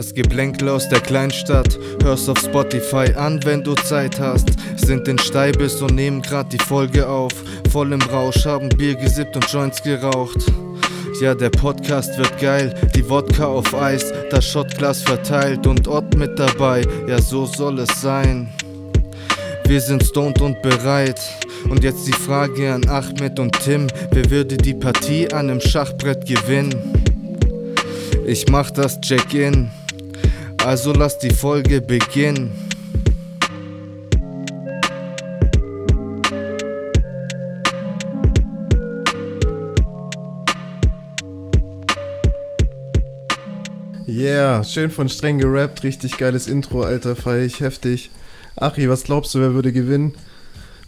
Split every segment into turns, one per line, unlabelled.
Das Geblänkel aus der Kleinstadt, hörst auf Spotify an, wenn du Zeit hast. Sind in Steibis und nehmen grad die Folge auf. Voll im Rausch, haben Bier gesippt und Joints geraucht. Ja, der Podcast wird geil, die Wodka auf Eis, das Shotglas verteilt und Ott mit dabei. Ja, so soll es sein. Wir sind stoned und bereit. Und jetzt die Frage an Ahmed und Tim: Wer würde die Partie an einem Schachbrett gewinnen? Ich mach das Check-in, also lass die Folge beginnen.
Yeah, schön von streng gerappt, richtig geiles Intro, Alter, feier ich heftig. Achi, was glaubst du, wer würde gewinnen?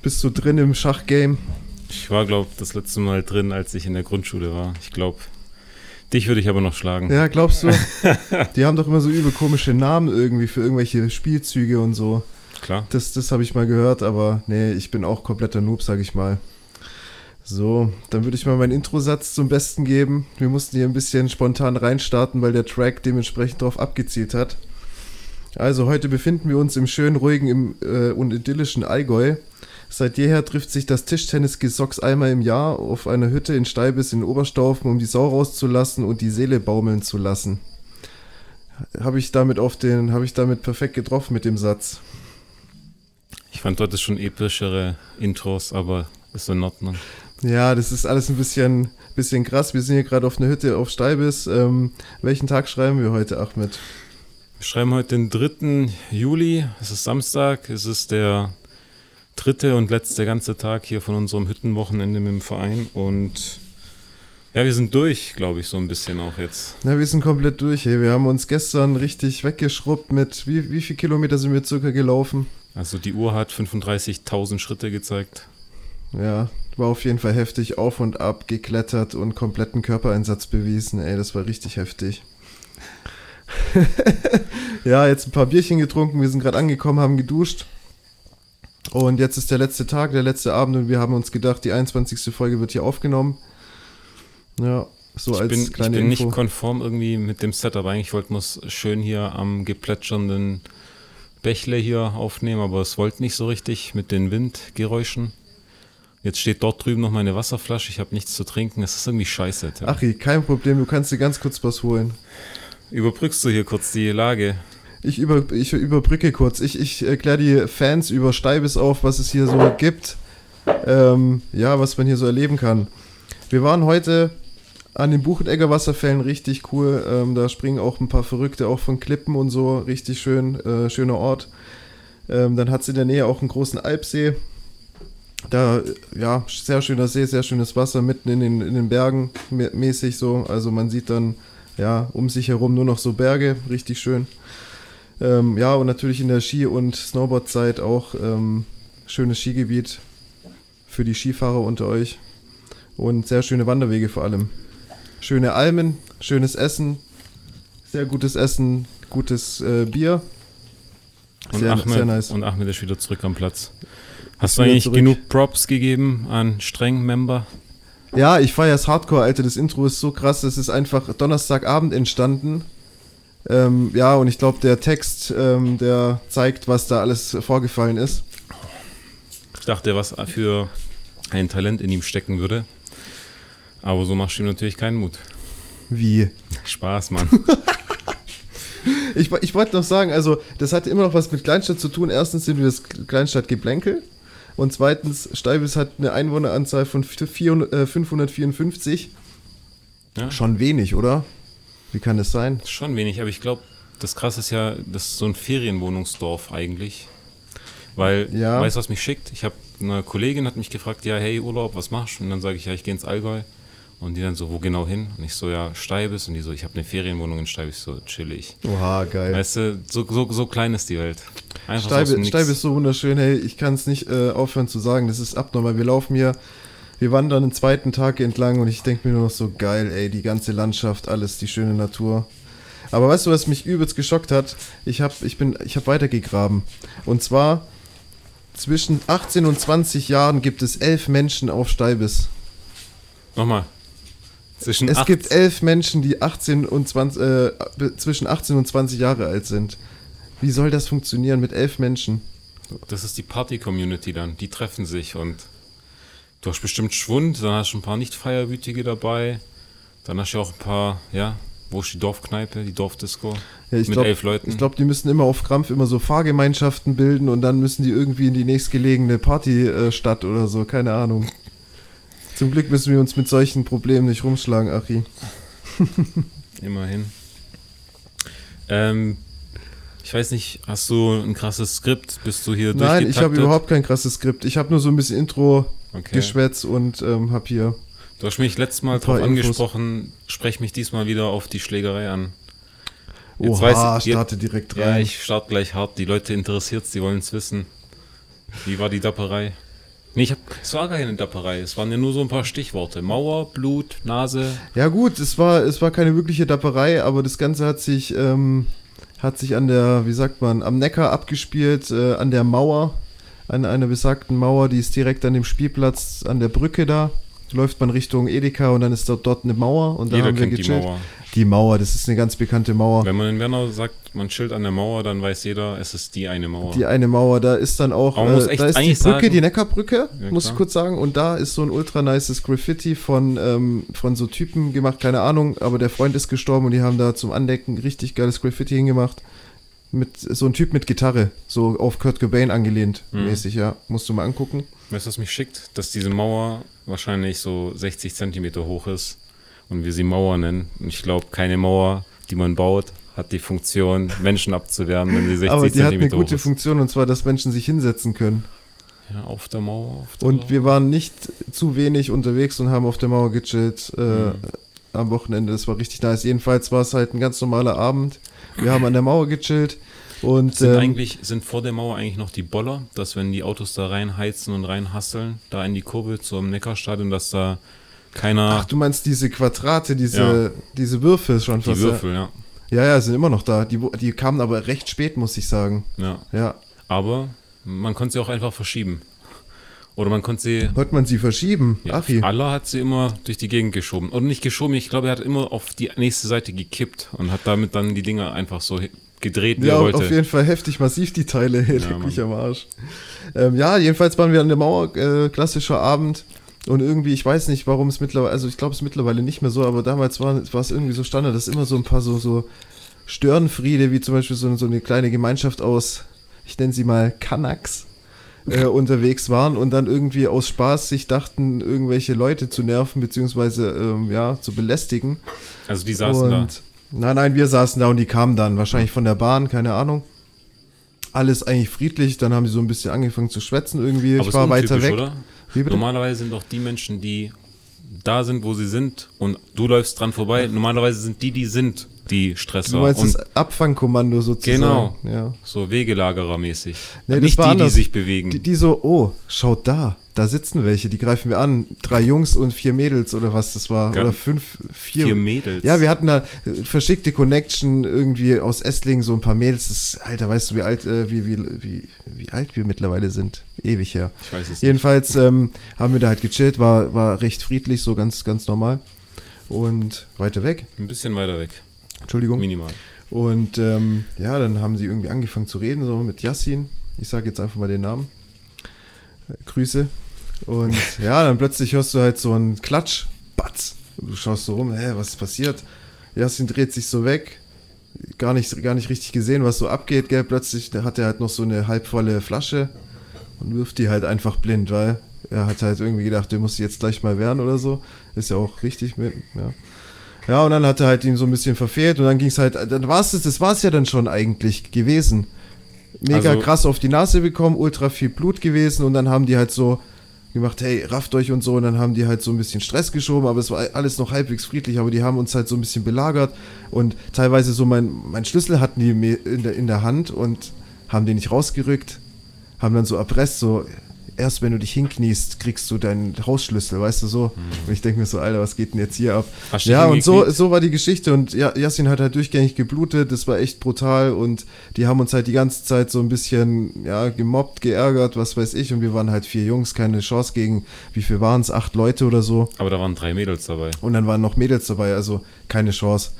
Bist du drin im Schachgame?
Ich war, glaube das letzte Mal drin, als ich in der Grundschule war. Ich glaube, dich würde ich aber noch schlagen.
Ja, glaubst du? Die haben doch immer so übel komische Namen irgendwie für irgendwelche Spielzüge und so.
Klar.
Das, das habe ich mal gehört, aber nee, ich bin auch kompletter Noob, sag ich mal. So, dann würde ich mal meinen Introsatz zum Besten geben. Wir mussten hier ein bisschen spontan reinstarten, weil der Track dementsprechend darauf abgezielt hat. Also, heute befinden wir uns im schönen, ruhigen im, äh, und idyllischen Allgäu. Seit jeher trifft sich das Tischtennisgesocks einmal im Jahr auf einer Hütte in Steibis in Oberstaufen, um die Sau rauszulassen und die Seele baumeln zu lassen. Habe ich damit auf den, habe ich damit perfekt getroffen mit dem Satz.
Ich fand dort schon epischere Intros, aber ist in Ordnung.
Ja, das ist alles ein bisschen, bisschen krass. Wir sind hier gerade auf einer Hütte auf Steibis. Ähm, welchen Tag schreiben wir heute, Ahmed?
Wir schreiben heute den 3. Juli. Es ist Samstag. Es ist der dritte und letzte ganze Tag hier von unserem Hüttenwochenende mit dem Verein. Und ja, wir sind durch, glaube ich, so ein bisschen auch jetzt.
Na, wir sind komplett durch. Hey. Wir haben uns gestern richtig weggeschrubbt mit, wie, wie viel Kilometer sind wir circa gelaufen?
Also die Uhr hat 35.000 Schritte gezeigt.
Ja, war auf jeden Fall heftig, auf und ab geklettert und kompletten Körpereinsatz bewiesen. Ey, das war richtig heftig. ja, jetzt ein paar Bierchen getrunken, wir sind gerade angekommen, haben geduscht. Und jetzt ist der letzte Tag, der letzte Abend und wir haben uns gedacht, die 21. Folge wird hier aufgenommen. Ja, so
ich
als
bin,
kleine
Ich bin
Info.
nicht konform irgendwie mit dem Setup. Eigentlich wollte man es schön hier am geplätschernden Bächle hier aufnehmen, aber es wollte nicht so richtig mit den Windgeräuschen. Jetzt steht dort drüben noch meine Wasserflasche. Ich habe nichts zu trinken. Es ist irgendwie scheiße. Tim.
Achi, kein Problem, du kannst dir ganz kurz was holen.
Überbrückst du hier kurz die Lage?
Ich, über, ich überbrücke kurz. Ich, ich erkläre die Fans über Steibis auf, was es hier so gibt. Ähm, ja, was man hier so erleben kann. Wir waren heute an den Buchenegger Wasserfällen richtig cool. Ähm, da springen auch ein paar Verrückte auch von Klippen und so. Richtig schön, äh, schöner Ort. Ähm, dann hat es in der Nähe auch einen großen Alpsee. Da, ja, sehr schöner See, sehr schönes Wasser mitten in den, in den Bergen mä- mäßig so. Also man sieht dann, ja, um sich herum nur noch so Berge, richtig schön. Ähm, ja, und natürlich in der Ski- und Snowboard-Zeit auch ähm, schönes Skigebiet für die Skifahrer unter euch. Und sehr schöne Wanderwege vor allem. Schöne Almen, schönes Essen, sehr gutes Essen, gutes äh, Bier.
Und,
Sehr,
Ahmed,
sehr nice.
und Ahmed ist wieder zurück am Platz. Hast du eigentlich
zurück.
genug Props gegeben an Streng-Member?
Ja, ich feiere es Hardcore, Alter. Das Intro ist so krass. Es ist einfach Donnerstagabend entstanden. Ähm, ja, und ich glaube, der Text, ähm, der zeigt, was da alles vorgefallen ist.
Ich dachte, was für ein Talent in ihm stecken würde. Aber so machst du ihm natürlich keinen Mut.
Wie?
Spaß, Mann.
Ich, ich wollte noch sagen, also, das hat immer noch was mit Kleinstadt zu tun. Erstens sind wir das Kleinstadt Geblänkel. Und zweitens, Steibis hat eine Einwohneranzahl von 400, äh, 554.
Ja.
Schon wenig, oder? Wie kann das sein?
Schon wenig, aber ich glaube, das Krasse ist ja, das ist so ein Ferienwohnungsdorf eigentlich. Weil,
Ja.
weißt du, was mich schickt? Ich habe eine Kollegin hat mich gefragt, ja, hey, Urlaub, was machst du? Und dann sage ich, ja, ich gehe ins Allgäu. Und die dann so, wo genau hin? Und ich so, ja, Steibis. Und die so, ich habe eine Ferienwohnung in Steibis, so chillig.
Oha, geil.
Weißt du, so, so, so klein ist die Welt. Einfach so aus dem
Steibe,
Nix.
Steibe ist so wunderschön, hey, ich kann es nicht äh, aufhören zu sagen, das ist abnormal. Wir laufen hier, wir wandern den zweiten Tag entlang und ich denke mir nur noch so geil, ey, die ganze Landschaft, alles, die schöne Natur. Aber weißt du, was mich übelst geschockt hat? Ich habe ich bin, ich hab weitergegraben. Und zwar zwischen 18 und 20 Jahren gibt es elf Menschen auf Steibis.
Nochmal. Zwischen
Es
18
gibt elf Menschen, die 18 und 20, äh, zwischen 18 und 20 Jahre alt sind. Wie soll das funktionieren mit elf Menschen?
Das ist die Party-Community dann. Die treffen sich und du hast bestimmt Schwund, dann hast du ein paar Nicht-Feierwütige dabei. Dann hast du auch ein paar, ja, wo ist die Dorfkneipe, die Dorfdisco?
Ja, ich
mit
glaub-
elf Leuten.
Ich glaube, die müssen immer auf Krampf immer so Fahrgemeinschaften bilden und dann müssen die irgendwie in die nächstgelegene Partystadt oder so, keine Ahnung. Zum Glück müssen wir uns mit solchen Problemen nicht rumschlagen, Achi.
Immerhin. Ähm, ich weiß nicht, hast du ein krasses Skript? Bist du hier
Nein, ich habe überhaupt kein krasses Skript. Ich habe nur so ein bisschen Intro
Okay.
Geschwätz und ähm, habe hier.
Du hast mich letztes Mal drauf angesprochen, sprech mich diesmal wieder auf die Schlägerei an. Jetzt
Oha,
weiß ich-
starte direkt
Ja,
rein.
ich starte gleich hart. Die Leute interessiert die wollen es wissen. Wie war die Dapperei? Nee, ich hab, es war gar keine Dapperei. Es waren ja nur so ein paar Stichworte. Mauer, Blut, Nase.
Ja gut, es war, es war keine wirkliche Dapperei, aber das Ganze hat sich, ähm, hat sich an der, wie sagt man, am Neckar abgespielt, äh, an der Mauer, an einer besagten Mauer, die ist direkt an dem Spielplatz, an der Brücke da. Läuft man Richtung Edeka und dann ist dort, dort eine Mauer und da
Jeder
haben wir
kennt die
gechillt.
Mauer.
Die Mauer, das ist eine ganz bekannte Mauer.
Wenn man in Werner sagt, man chillt an der Mauer, dann weiß jeder, es ist die eine Mauer.
Die eine Mauer, da ist dann auch, äh, da ist die Brücke,
sagen-
die Neckarbrücke,
Ja,
muss ich kurz sagen. Und da ist so ein ultra nices Graffiti von, ähm, von so Typen gemacht, keine Ahnung, aber der Freund ist gestorben und die haben da zum Andecken richtig geiles Graffiti hingemacht. Mit so ein Typ mit Gitarre, so auf Kurt Cobain angelehnt,
Mhm.
mäßig, ja. Musst du mal angucken.
Weißt du, was mich schickt? Dass diese Mauer wahrscheinlich so 60 Zentimeter hoch ist und wir sie Mauer nennen. Und ich glaube, keine Mauer, die man baut, hat die Funktion, Menschen abzuwehren, wenn sie 60
aber die hat eine
Zentimeter
gute
hoch ist.
Funktion und zwar, dass Menschen sich hinsetzen können.
Ja, auf der Mauer. Auf der
Und
Mauer.
wir waren nicht zu wenig unterwegs und haben auf der Mauer gechillt äh,
Mhm.
am Wochenende. Das war richtig nice. Jedenfalls war es halt ein ganz normaler Abend. Wir haben an der Mauer gechillt und
Sind
ähm,
eigentlich, sind vor der Mauer eigentlich noch die Boller, dass wenn die Autos da reinheizen und reinhasseln, da in die Kurve zum Neckarstadion, dass da keiner
ach, du meinst diese Quadrate, diese,
Ja.
diese Würfel schon
die
fast.
Würfel, ja.
Ja, ja, sind immer noch da. Die, die kamen aber recht spät, muss ich sagen.
ja.
Ja.
Aber man konnte sie auch einfach verschieben. Oder man konnte sie.
Wollte man sie verschieben?
Ja,
Achi.
Allah hat sie immer durch die Gegend geschoben. Oder nicht geschoben, ich glaube, er hat immer auf die nächste Seite gekippt und hat damit dann die Dinger einfach so gedreht, wie
Ja,
er
auf
wollte.
jeden Fall heftig massiv die Teile.
Ja,
mich am Arsch. Ähm, ja, jedenfalls waren wir an der Mauer, äh, klassischer Abend. Und irgendwie, ich weiß nicht, warum es mittlerweile, also ich glaube es ist mittlerweile nicht mehr so, aber damals war, war es irgendwie so Standard, dass immer so ein paar so, so Störenfriede, wie zum Beispiel so, so eine kleine Gemeinschaft aus, ich nenne sie mal Kanaks, äh, unterwegs waren und dann irgendwie aus Spaß sich dachten, irgendwelche Leute zu nerven, beziehungsweise, ähm, ja, zu belästigen.
Also die saßen da.
und, Nein, nein, wir saßen da und die kamen dann, wahrscheinlich von der Bahn, keine Ahnung. Alles eigentlich friedlich, dann haben sie so ein bisschen angefangen zu schwätzen irgendwie.
Aber
ich war weiter weg.
oder? Normalerweise sind doch die Menschen, die da sind, wo sie sind und du läufst dran vorbei. Normalerweise sind die, die sind, die Stresser.
Du meinst
und
das Abfangkommando sozusagen.
Genau.
Ja.
so Wegelagerer-mäßig.
Nee,
Nicht die, die
anders.
sich bewegen.
Die, die so, oh, schaut da, da sitzen welche, die greifen wir an. Drei Jungs und vier Mädels oder was das war.
Ja.
Oder fünf, vier.
Vier Mädels.
Ja, wir hatten da äh, verschickte Connection irgendwie aus Esslingen, so ein paar Mädels. Das, Alter, weißt du, wie alt, äh, wie, wie, wie, wie alt wir mittlerweile sind? Ewig her.
Ich weiß es nicht.
Jedenfalls ähm, haben wir da halt gechillt, war, war recht friedlich, so ganz, ganz normal. Und weiter weg,
Ein bisschen weiter weg.
Entschuldigung.
Minimal.
Und ähm, ja, dann haben sie irgendwie angefangen zu reden, so mit Yassin. Ich sage jetzt einfach mal den Namen. Äh, Grüße. Und ja, dann plötzlich hörst du halt so einen Klatsch. Batz. Und du schaust so rum, hä, was ist passiert? Yassin dreht sich so weg. Gar nicht, gar nicht richtig gesehen, was so abgeht, gell? Plötzlich hat er halt noch so eine halbvolle Flasche und wirft die halt einfach blind, weil er hat halt irgendwie gedacht, der muss jetzt gleich mal werden oder so. Ist ja auch richtig mit, ja. Ja, und dann hat er halt ihn so ein bisschen verfehlt und dann ging es halt, dann war es das, das war es ja dann schon eigentlich gewesen. Mega
Also-
krass auf die Nase bekommen, ultra viel Blut gewesen und dann haben die halt so gemacht, hey, rafft euch und so und dann haben die halt so ein bisschen Stress geschoben, aber es war alles noch halbwegs friedlich, aber die haben uns halt so ein bisschen belagert und teilweise so mein, mein Schlüssel hatten die mir in der, in der Hand und haben den nicht rausgerückt, haben dann so erpresst, so, erst wenn du dich hinkniest, kriegst du deinen Hausschlüssel, weißt du so.
Mhm.
Und ich denke mir so, Alter, was geht denn jetzt hier ab?
Hast
Ja, und so, so war die Geschichte und ja, Yassin hat halt durchgängig geblutet, das war echt brutal und die haben uns halt die ganze Zeit so ein bisschen, ja, gemobbt, geärgert, was weiß ich und wir waren halt vier Jungs, keine Chance gegen, wie viel waren es, acht Leute oder so
Aber da waren drei Mädels dabei.
und dann waren noch Mädels dabei, also keine Chance.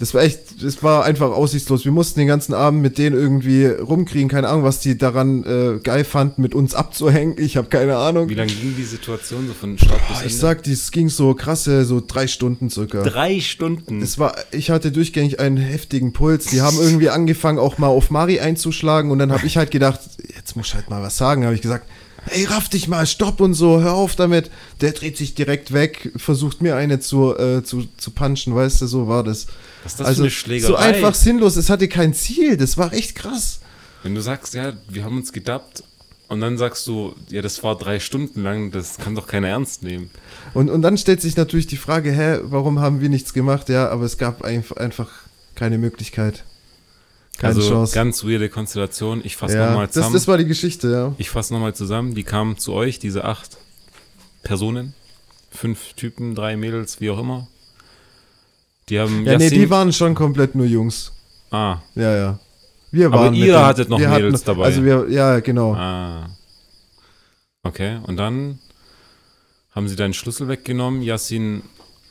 Das war echt, das war einfach aussichtslos. Wir mussten den ganzen Abend mit denen irgendwie rumkriegen, keine Ahnung, was die daran äh, geil fanden, mit uns abzuhängen. Ich habe keine Ahnung.
Wie lange ging die Situation so von Start bis Ende?
ich sag, es ging so krasse, so drei Stunden circa.
Drei Stunden.
Es war, ich hatte durchgängig einen heftigen Puls. Die haben irgendwie angefangen, auch mal auf Mari einzuschlagen und dann habe ich halt gedacht, jetzt muss ich halt mal was sagen. Habe ich gesagt, ey, raff dich mal, stopp und so, hör auf damit. Der dreht sich direkt weg, versucht mir eine zu, äh, zu, zu punchen, weißt du, so war das.
Was ist das
also
für eine Schlägerei?
so einfach sinnlos, es hatte kein Ziel, das war echt krass.
Wenn du sagst, ja, wir haben uns gedappt und dann sagst du, ja, das war drei Stunden lang, das kann doch keiner ernst nehmen.
Und, und dann stellt sich natürlich die Frage, hä, warum haben wir nichts gemacht? Ja, aber es gab einf- einfach keine Möglichkeit. Keine
also
Chance.
ganz weirde Konstellation. Ich fasse
ja,
nochmal
das,
zusammen.
das war die Geschichte, ja.
ich fasse nochmal zusammen. Die kamen zu euch, diese acht Personen. Fünf Typen, drei Mädels, wie auch immer. Die haben
Ja, nee,
Yassin-
die waren schon komplett nur Jungs.
Ah,
Ja, ja. Wir
Aber
waren
ihr
mit den-
hattet noch Mädels
hatten,
dabei.
Also wir, ja, genau.
ah. Okay, und dann haben sie deinen Schlüssel weggenommen, Yassin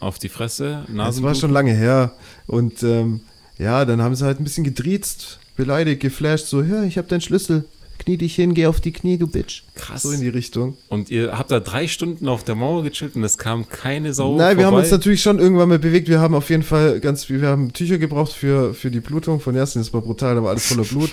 auf die Fresse,
Das
Nasenblut.
war schon lange her. Und ähm, ja, dann haben sie halt ein bisschen gedriezt, beleidigt, geflasht, so, ja, ich hab deinen Schlüssel. Knie dich hin, geh auf die Knie, du Bitch.
Krass.
So in die Richtung.
Und ihr habt da drei Stunden auf der Mauer gechillt und es kam keine Sau
Nein, wir haben
vorbei?
uns natürlich schon irgendwann mal bewegt. Wir haben auf jeden Fall ganz, wir haben Tücher gebraucht für, für die Blutung von Yasin. Das war brutal, da war alles voller Blut.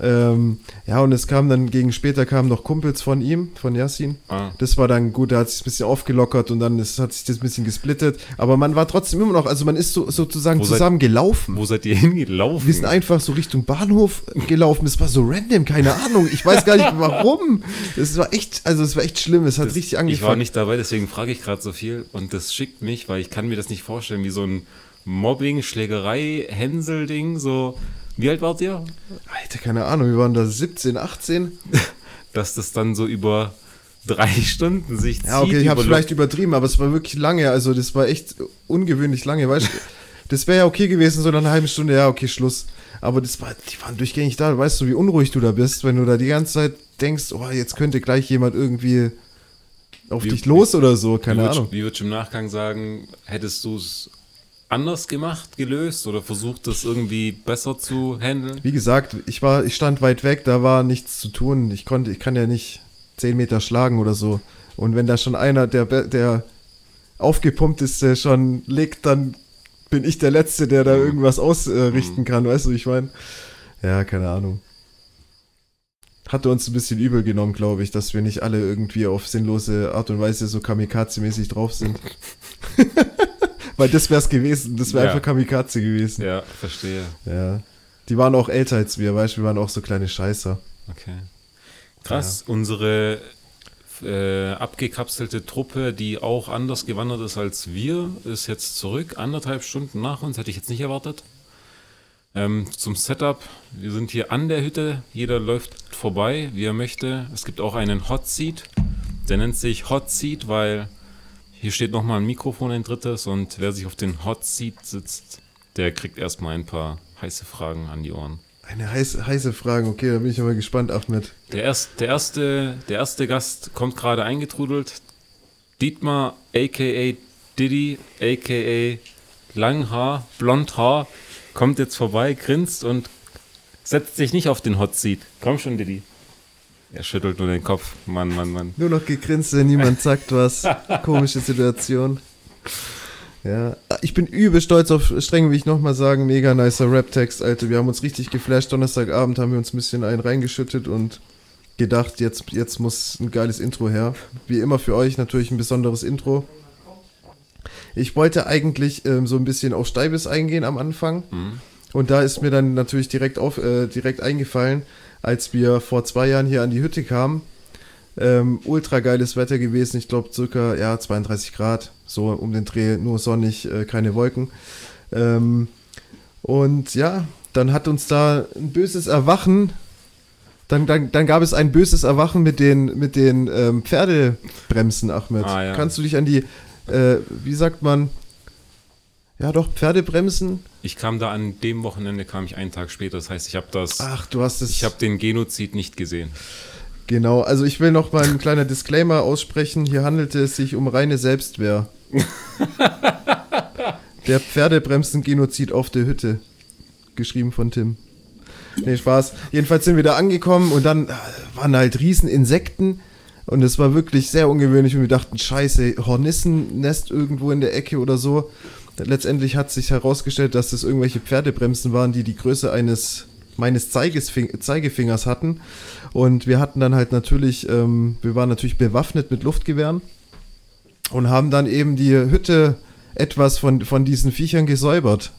Ähm, ja, und es kam dann gegen später kamen noch Kumpels von ihm, von Yasin.
Ah.
Das war dann gut, da hat sich ein bisschen aufgelockert und dann ist, hat sich das ein bisschen gesplittet. Aber man war trotzdem immer noch, also man ist so, sozusagen
Wo seid-
zusammen gelaufen.
Wo seid ihr hingelaufen?
Wir sind einfach so Richtung Bahnhof gelaufen. Es war so random, keine Ahnung. Ich weiß gar nicht warum. Es war echt, also es war echt schlimm. Es hat
Das-
richtig angefangen.
Ich war nicht dabei, deswegen frage ich gerade so viel. Und das schickt mich, weil ich kann mir das nicht vorstellen, wie so ein Mobbing, Schlägerei, Hänsel-Ding. So, wie alt wart ihr?
Alter, keine Ahnung. Wir waren da 17, 18.
Dass das dann so über drei Stunden sich zieht.
Ja, okay, ich habe vielleicht übertrieben, aber es war wirklich lange. Also das war echt ungewöhnlich lange. Weißt du, das wäre ja okay gewesen, so nach einer halben Stunde. Ja, okay, Schluss. Aber das war, die waren durchgängig da. Weißt du, wie unruhig du da bist, wenn du da die ganze Zeit denkst, oh, jetzt könnte gleich jemand irgendwie auf
Wie-
dich los oder so.
Wie
Keine
würdest-
Ahnung.
Wie würdest du im Nachgang sagen, hättest du es anders gemacht, gelöst oder versucht, das irgendwie besser zu handeln?
Wie gesagt, ich war, ich stand weit weg, da war nichts zu tun. Ich konnte, ich kann ja nicht 10 Meter schlagen oder so. Und wenn da schon einer, der, der aufgepumpt ist, der schon liegt, dann bin ich der Letzte, der da irgendwas ausrichten kann, weißt du, ich meine? Ja, keine Ahnung. Hatte uns ein bisschen übel genommen, glaube ich, dass wir nicht alle irgendwie auf sinnlose Art und Weise so Kamikaze-mäßig drauf sind. Weil das wäre es gewesen, das wäre
Ja.
einfach Kamikaze gewesen.
Ja, verstehe.
Ja. Die waren auch älter als wir, weißt du, wir waren auch so kleine Scheißer.
Okay. Krass, unsere äh, abgekapselte Truppe, die auch anders gewandert ist als wir, ist jetzt zurück, anderthalb Stunden nach uns, hätte ich jetzt nicht erwartet. Ähm, zum Setup, wir sind hier an der Hütte, jeder läuft vorbei, wie er möchte. Es gibt auch einen Hot Seat, der nennt sich Hot Seat, weil hier steht nochmal ein Mikrofon, ein drittes, und wer sich auf den Hot Seat sitzt, der kriegt erstmal ein paar heiße Fragen an die Ohren.
Eine heiße, heiße Frage, okay, da bin ich aber gespannt, Ahmed.
Der, erst, der, erste, der erste Gast kommt gerade eingetrudelt. Dietmar, a.k.a. Diddy, a.k.a. Langhaar, Blondhaar, kommt jetzt vorbei, grinst und setzt sich nicht auf den Hot Seat. Komm schon, Diddy. Er schüttelt nur den Kopf. Mann, Mann, Mann.
Nur noch gegrinst, wenn niemand sagt was. Komische Situation. Ja, ich bin übel stolz auf Streng, will ich nochmal sagen. Mega nicer Rap-Text, Alter. Wir haben uns richtig geflasht. Donnerstagabend haben wir uns ein bisschen einen reingeschüttet und gedacht, jetzt, jetzt muss ein geiles Intro her. Wie immer für euch natürlich ein besonderes Intro. Ich wollte eigentlich ähm, so ein bisschen auf Steibis eingehen am Anfang. Und da ist mir dann natürlich direkt, auf, äh, direkt eingefallen, als wir vor zwei Jahren hier an die Hütte kamen. Ähm, ultra geiles Wetter gewesen, ich glaube circa ja, 32 Grad, so um den Dreh, nur sonnig, äh, keine Wolken. Ähm, und ja, dann hat uns da ein böses Erwachen Dann, dann, dann gab es ein böses Erwachen mit den, mit den ähm, Pferdebremsen, Ahmed.
Ah, ja.
Kannst du dich an die, äh, wie sagt man, ja doch, Pferdebremsen?
Ich kam da an dem Wochenende, kam ich einen Tag später. Das heißt, ich habe das,
Ach, du hast es.
ich habe den Genozid nicht gesehen.
Genau, also ich will noch mal ein kleiner Disclaimer aussprechen. Hier handelte es sich um reine Selbstwehr. der Pferdebremsen-Genozid auf der Hütte. Geschrieben von Tim. Nee, Spaß. Jedenfalls sind wir da angekommen und dann äh, waren halt riesen Insekten und es war wirklich sehr ungewöhnlich und wir dachten, scheiße, Hornissennest irgendwo in der Ecke oder so. Letztendlich hat sich herausgestellt, dass das irgendwelche Pferdebremsen waren, die die Größe eines meines Zeigefingers hatten. Und wir hatten dann halt natürlich, ähm, wir waren natürlich bewaffnet mit Luftgewehren und haben dann eben die Hütte etwas von, von diesen Viechern gesäubert.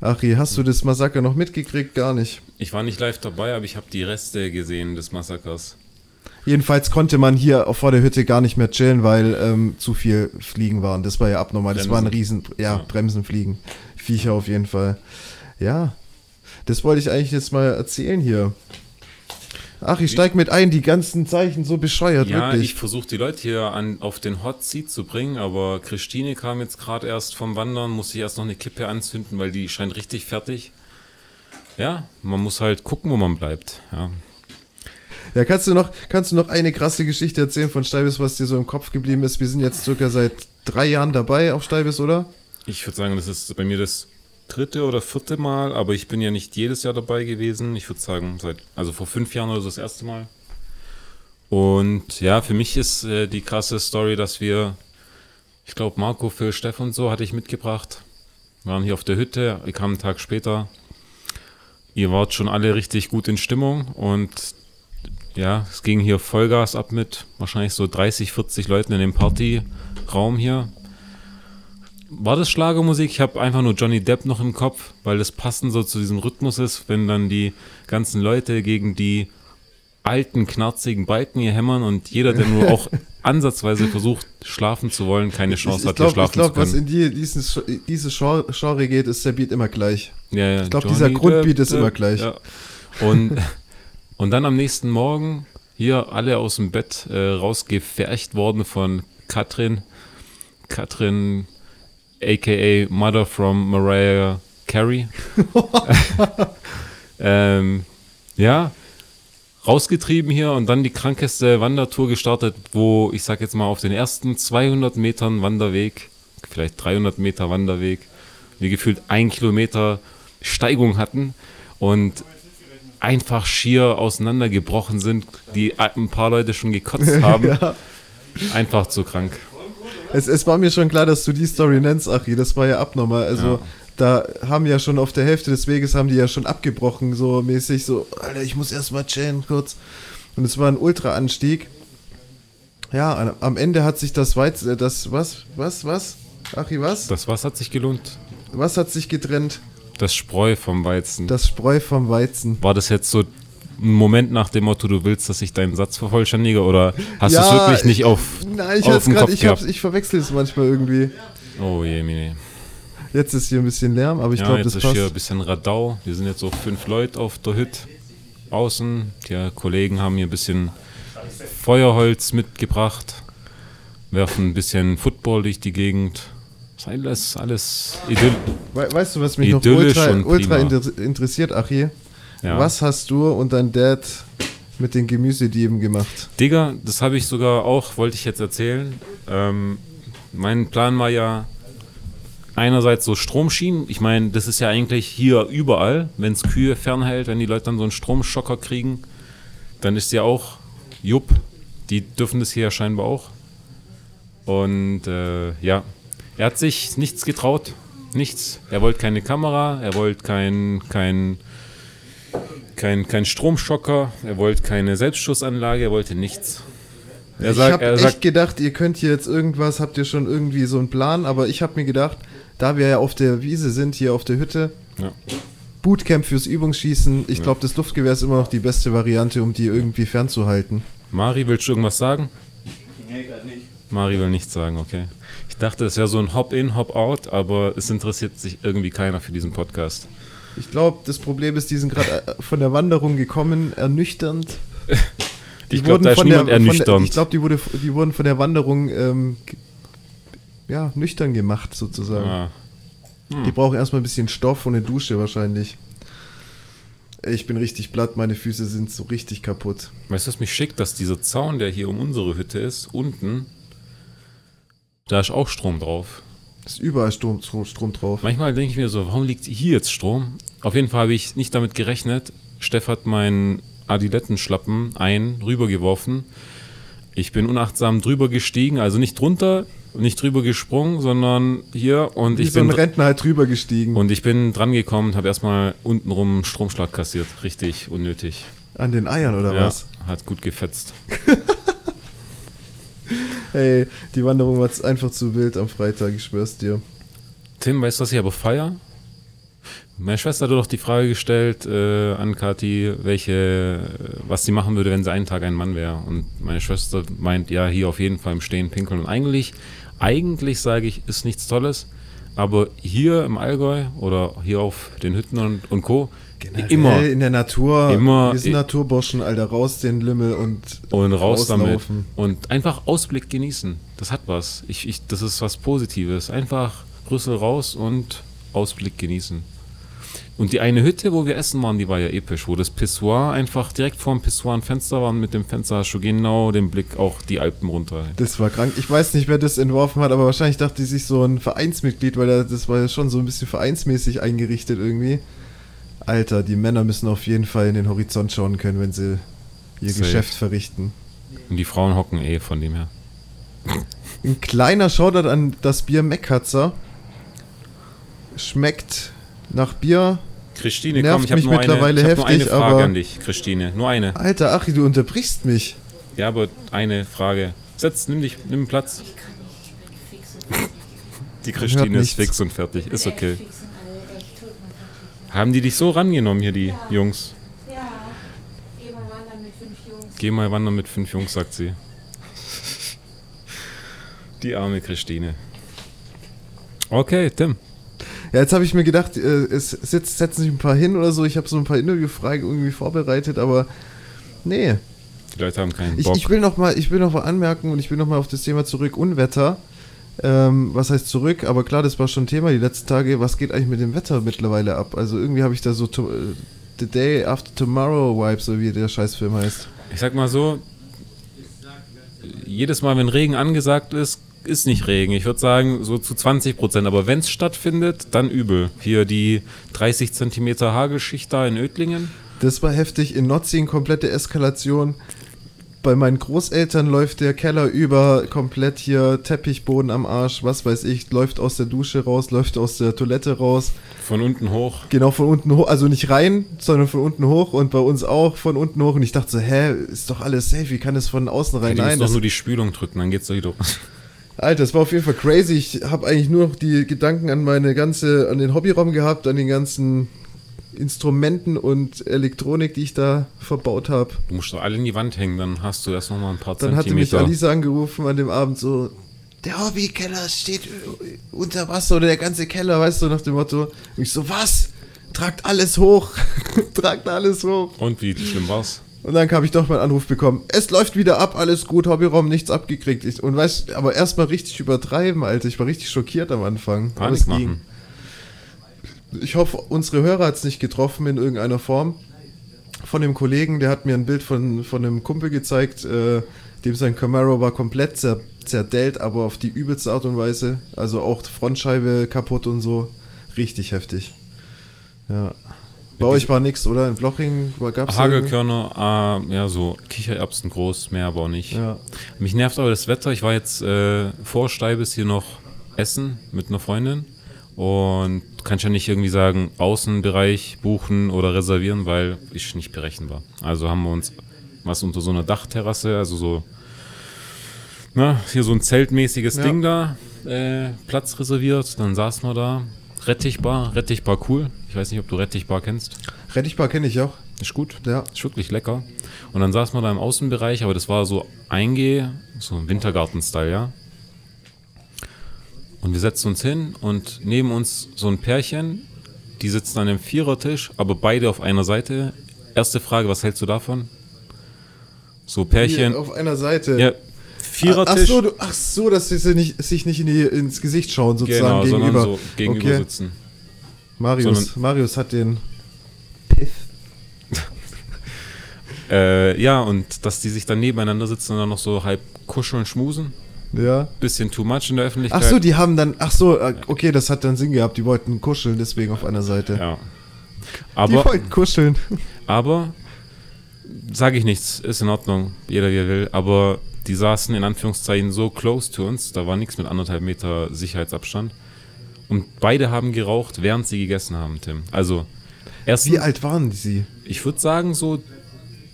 Achi, hast du das Massaker noch mitgekriegt? Gar nicht.
Ich war nicht live dabei, aber ich habe die Reste gesehen des Massakers.
Jedenfalls konnte man hier vor der Hütte gar nicht mehr chillen, weil ähm, zu viel Fliegen waren. Das war ja abnormal. Das
Bremsen.
waren riesen, ja,
Ja.
Bremsenfliegen. Viecher auf jeden Fall. Ja, das wollte ich eigentlich jetzt mal erzählen hier. Ach, ich steig mit ein, die ganzen Zeichen so bescheuert,
Ja,
wirklich.
ich versuche die Leute hier an, auf den Hot Seat zu bringen, aber Christine kam jetzt gerade erst vom Wandern, muss sich erst noch eine Kippe anzünden, weil die scheint richtig fertig. Ja, man muss halt gucken, wo man bleibt. Ja.
Ja, kannst du noch, kannst du noch eine krasse Geschichte erzählen von Steibis, was dir so im Kopf geblieben ist? Wir sind jetzt circa seit drei Jahren dabei auf Steibis, oder?
Ich würde sagen, das ist bei mir das dritte oder vierte Mal, aber ich bin ja nicht jedes Jahr dabei gewesen. Ich würde sagen, seit, also vor fünf Jahren oder so das erste Mal. Und ja, für mich ist äh, die krasse Story, dass wir, ich glaube, Marco, Phil, Steff und so hatte ich mitgebracht. Wir waren hier auf der Hütte, ich kam einen Tag später. Ihr wart schon alle richtig gut in Stimmung und ja, es ging hier Vollgas ab mit wahrscheinlich so 30, 40 Leuten in dem Partyraum hier. War das Schlagermusik? Ich habe einfach nur Johnny Depp noch im Kopf, weil das passend so zu diesem Rhythmus ist, wenn dann die ganzen Leute gegen die alten, knarzigen Balken hier hämmern und jeder, der nur auch ansatzweise versucht, schlafen zu wollen, keine Chance
ich
hat,
glaube,
hier schlafen
glaub,
zu
was
können.
in die, dieses, dieses Genre geht, ist der Beat immer gleich.
Ja, ja,
Ich glaub,
Johnny
dieser Grundbeat ist
Depp,
immer gleich.
Ja. Und, und dann am nächsten Morgen hier alle aus dem Bett äh, rausgefercht worden von Katrin. Katrin, aka Mother from Mariah Carey. ähm, ja, rausgetrieben hier und dann die krankeste Wandertour gestartet, wo ich sag jetzt mal auf den ersten 200 Metern Wanderweg, vielleicht 300 Meter Wanderweg, wir gefühlt ein Kilometer Steigung hatten und einfach schier auseinandergebrochen sind, die ein paar Leute schon gekotzt haben.
Ja.
Einfach zu krank.
Es, es war mir schon klar, dass du die Story nennst, Achi. Das war ja abnormal. Also,
Ja.
da haben ja schon auf der Hälfte des Weges haben die ja schon abgebrochen, so mäßig, so, Alter, ich muss erstmal chillen, kurz. Und es war ein Ultra-Anstieg. Ja, am Ende hat sich das Weiz, äh, das, was, was, was? Achi, was?
Das was hat sich gelohnt?
Was hat sich getrennt?
Das Spreu vom Weizen.
Das Spreu vom Weizen.
War das jetzt so ein Moment nach dem Motto, du willst, dass ich deinen Satz vervollständige oder hast du es
Ja,
wirklich nicht auf,
Nein, ich
auf dem
grad,
Kopf
ich, hab's,
gehabt?
ich verwechsel es manchmal irgendwie.
Oh je, mine.
Jetzt ist hier ein bisschen Lärm, aber ich
ja,
glaube,
jetzt
das
ist hier ein
passt.
bisschen Radau. Wir sind jetzt so fünf Leute auf der Hütte außen. Die Kollegen haben hier ein bisschen Feuerholz mitgebracht, werfen ein bisschen Football durch die Gegend. Das ist alles, alles Idyll.
We weißt du, was mich noch ultra, ultra inter interessiert, Achi?
Ja.
Was hast du und dein Dad mit den Gemüsedieben gemacht?
Digga, das habe ich sogar auch, wollte ich jetzt erzählen. Ähm, mein Plan war ja einerseits so Stromschienen. Ich meine, das ist ja eigentlich hier überall, wenn es Kühe fernhält, wenn die Leute dann so einen Stromschocker kriegen, dann ist ja auch Jupp. Die dürfen das hier ja scheinbar auch. Und äh, ja, er hat sich nichts getraut. Nichts. Er wollte keine Kamera, er wollte kein, kein, kein, kein Stromschocker, er wollte keine Selbstschussanlage, er wollte nichts. Er
ich
sagt,
habe
er
echt
sagt,
gedacht, ihr könnt hier jetzt irgendwas, habt ihr schon irgendwie so einen Plan, aber ich habe mir gedacht, da wir ja auf der Wiese sind, hier auf der Hütte,
ja.
Bootcamp fürs Übungsschießen, ich glaube, das Luftgewehr ist immer noch die beste Variante, um die irgendwie fernzuhalten.
Mari, willst du irgendwas sagen? Nee, gerade nicht. Mari will nichts sagen, okay. Ich dachte, es wäre so ein Hop-in, Hop-out, aber es interessiert sich irgendwie keiner für diesen Podcast.
Ich glaube, das Problem ist, die sind gerade äh, von der Wanderung gekommen, ernüchternd. Die
Ich glaube,
wurden
da ist niemand
der, von der,
ernüchternd.
Ich glaube, die, wurde- die wurden von der Wanderung ähm, ja, nüchtern gemacht, sozusagen.
Ah,
Die brauchen erstmal ein bisschen Stoff und eine Dusche wahrscheinlich. Ich bin richtig platt, meine Füße sind so richtig kaputt.
Weißt du, was mich schickt, dass dieser Zaun, der hier um unsere Hütte ist, unten, da ist auch Strom drauf.
Ist überall Strom, Strom, Strom drauf.
Manchmal denke ich mir so, warum liegt hier jetzt Strom? Auf jeden Fall habe ich nicht damit gerechnet. Steff hat meinen Adilettenschlappen ein, rübergeworfen. Ich bin unachtsam drüber gestiegen, also nicht drunter, nicht drüber gesprungen, sondern hier und
Wie
ich
so
bin
ein Rentner halt drüber gestiegen.
und ich bin dran gekommen und habe erstmal untenrum einen Stromschlag kassiert. Richtig unnötig.
An den Eiern oder
ja,
was?
hat gut gefetzt.
Hey, die Wanderung war einfach zu wild am Freitag, ich schwör's dir.
Tim, weißt du, was ich aber feier? Meine Schwester hat doch die Frage gestellt äh, an Kathi, welche, äh, was sie machen würde, wenn sie einen Tag ein Mann wäre. Und meine Schwester meint, ja, hier auf jeden Fall im Stehen pinkeln. Und eigentlich, eigentlich sage ich, ist nichts Tolles. Aber hier im Allgäu oder hier auf den Hütten und, und Co. immer
in der Natur.
Immer-
Wir sind Naturburschen, Alter, raus den Lümmel und
und raus damit.
rauslaufen.
Und einfach Ausblick genießen. Das hat was. Ich, ich, das ist was Positives. Einfach Rüssel raus und Ausblick genießen. Und die eine Hütte, wo wir essen waren, die war ja episch, wo das Pissoir einfach direkt vor dem Pissoir ein Fenster war und mit dem Fenster hast du genau den Blick auch die Alpen runter.
Das war krank. Ich weiß nicht, wer das entworfen hat, aber wahrscheinlich dachte die sich so ein Vereinsmitglied, weil das war ja schon so ein bisschen vereinsmäßig eingerichtet irgendwie. Alter, die Männer müssen auf jeden Fall in den Horizont schauen können, wenn sie ihr
Safe.
Geschäft verrichten.
Und die Frauen hocken eh von dem her.
Ein kleiner Shoutout an das Bier Meckatzer. Schmeckt nach Bier.
Christine,
Nervt
komm, ich habe
mich
nur, eine,
mittlerweile
ich hab nur eine
heftig,
Frage an dich, Christine. Nur eine.
Alter, Achi, du unterbrichst mich.
Ja, aber eine Frage. Setz, nimm dich, nimm Platz. Die Christine ist fix und fertig. Ist okay. Haben die dich so rangenommen hier, die Jungs?
Ja, geh mal wandern mit fünf Jungs.
Geh mal wandern mit fünf Jungs, sagt sie. Die arme Christine. Okay, Tim.
Ja, jetzt habe ich mir gedacht, äh, es sitzt, setzen sich ein paar hin oder so. Ich habe so ein paar Interviewfragen irgendwie vorbereitet, aber nee.
Die Leute haben keinen
Ich,
Bock.
ich will noch mal, ich will noch mal anmerken und ich will noch mal auf das Thema zurück. Unwetter. Ähm, was heißt zurück? Aber klar, das war schon Thema die letzten Tage. Was geht eigentlich mit dem Wetter mittlerweile ab? Also irgendwie habe ich da so to, äh, The Day After Tomorrow Vibes, so wie der Scheißfilm heißt.
Ich sag mal so, jedes Mal, wenn Regen angesagt ist, ist nicht Regen. Ich würde sagen, so zu 20 Prozent. Aber wenn es stattfindet, dann übel. Hier die 30 Zentimeter Hagelschicht da in Ödlingen.
Das war heftig. In Notzing komplette Eskalation. Bei meinen Großeltern läuft der Keller über, komplett hier Teppichboden am Arsch, was weiß ich, läuft aus der Dusche raus, läuft aus der Toilette raus.
Von unten hoch.
Genau, von unten hoch, also nicht rein, sondern von unten hoch und bei uns auch von unten hoch. Und ich dachte so, hä, ist doch alles safe, wie kann das von außen rein?
Ja, die
Nein,
müssen doch nur die Spülung drücken, dann geht's doch wieder.
Alter, das war auf jeden Fall crazy. Ich habe eigentlich nur noch die Gedanken an meine ganze, an den Hobbyraum gehabt, an den ganzen Instrumenten und Elektronik, die ich da verbaut habe.
Du musst doch alle in die Wand hängen, dann hast du erst noch mal ein paar
Dann hatte mich
Zentimeter.
Alisa angerufen an dem Abend so, der Hobbykeller steht unter Wasser oder der ganze Keller, weißt du, nach dem Motto. Und ich so, was? Tragt alles hoch. Tragt alles hoch.
Und wie schlimm war's?
Und dann habe ich doch mal einen Anruf bekommen. Es läuft wieder ab, alles gut, Hobbyraum, nichts abgekriegt. Ich, und weißt, aber erstmal richtig übertreiben, Alter. Ich war richtig schockiert am Anfang.
Panik
es
machen.
Ich hoffe, unsere Hörer hat es nicht getroffen in irgendeiner Form. Von dem Kollegen, der hat mir ein Bild von, von einem Kumpel gezeigt, äh, dem sein Camaro war komplett zer, zerdellt, aber auf die übelste Art und Weise. Also auch Frontscheibe kaputt und so. Richtig heftig. Ja. Bei euch war nichts, oder? In Bloching gab es
Hagelkörner, äh, ja, so Kichererbsen groß, mehr aber auch nicht.
Ja.
Mich nervt aber das Wetter. Ich war jetzt äh, vor Steibes hier noch essen mit einer Freundin. Und kannst ja nicht irgendwie sagen, Außenbereich buchen oder reservieren, weil ist nicht berechenbar. Also haben wir uns was unter so einer Dachterrasse, also so, na, hier so ein zeltmäßiges
Ja.
Ding da, äh, Platz reserviert. Dann saßen wir da. Rettichbar, Rettichbar cool. Ich weiß nicht, ob du Rettichbar kennst.
Rettich-Bar kenne ich auch.
Ist gut.
Ja.
Ist wirklich lecker. Und dann saßen wir da im Außenbereich, aber das war so eingeh, so ein Wintergarten-Style, ja. Und wir setzen uns hin und neben uns so ein Pärchen die sitzen an einem Vierertisch, aber beide auf einer Seite. Erste Frage, was hältst du davon? So Pärchen.
Hier auf einer Seite.
Ja,
Ach
Vierertisch.
so, du, ach so, dass sie sich nicht, sich nicht in die, ins Gesicht schauen, sozusagen
genau,
gegenüber.
sondern so gegenüber
okay.
sitzen.
Marius,
sondern-
Marius hat den Piff.
Äh, ja, und dass die sich dann nebeneinander sitzen und dann noch so halb kuscheln, schmusen.
Ja.
Bisschen too much in der Öffentlichkeit.
Ach so, die haben dann, ach so, äh, okay, das hat dann Sinn gehabt. Die wollten kuscheln, deswegen auf einer Seite.
Ja.
Die
Aber,
wollten kuscheln.
aber, sage ich nichts, ist in Ordnung, jeder wie er will, aber die saßen in Anführungszeichen so close to uns, da war nichts mit anderthalb Meter Sicherheitsabstand. Und beide haben geraucht, während sie gegessen haben, Tim. Also, erstens,
Wie alt waren sie?
ich würde sagen so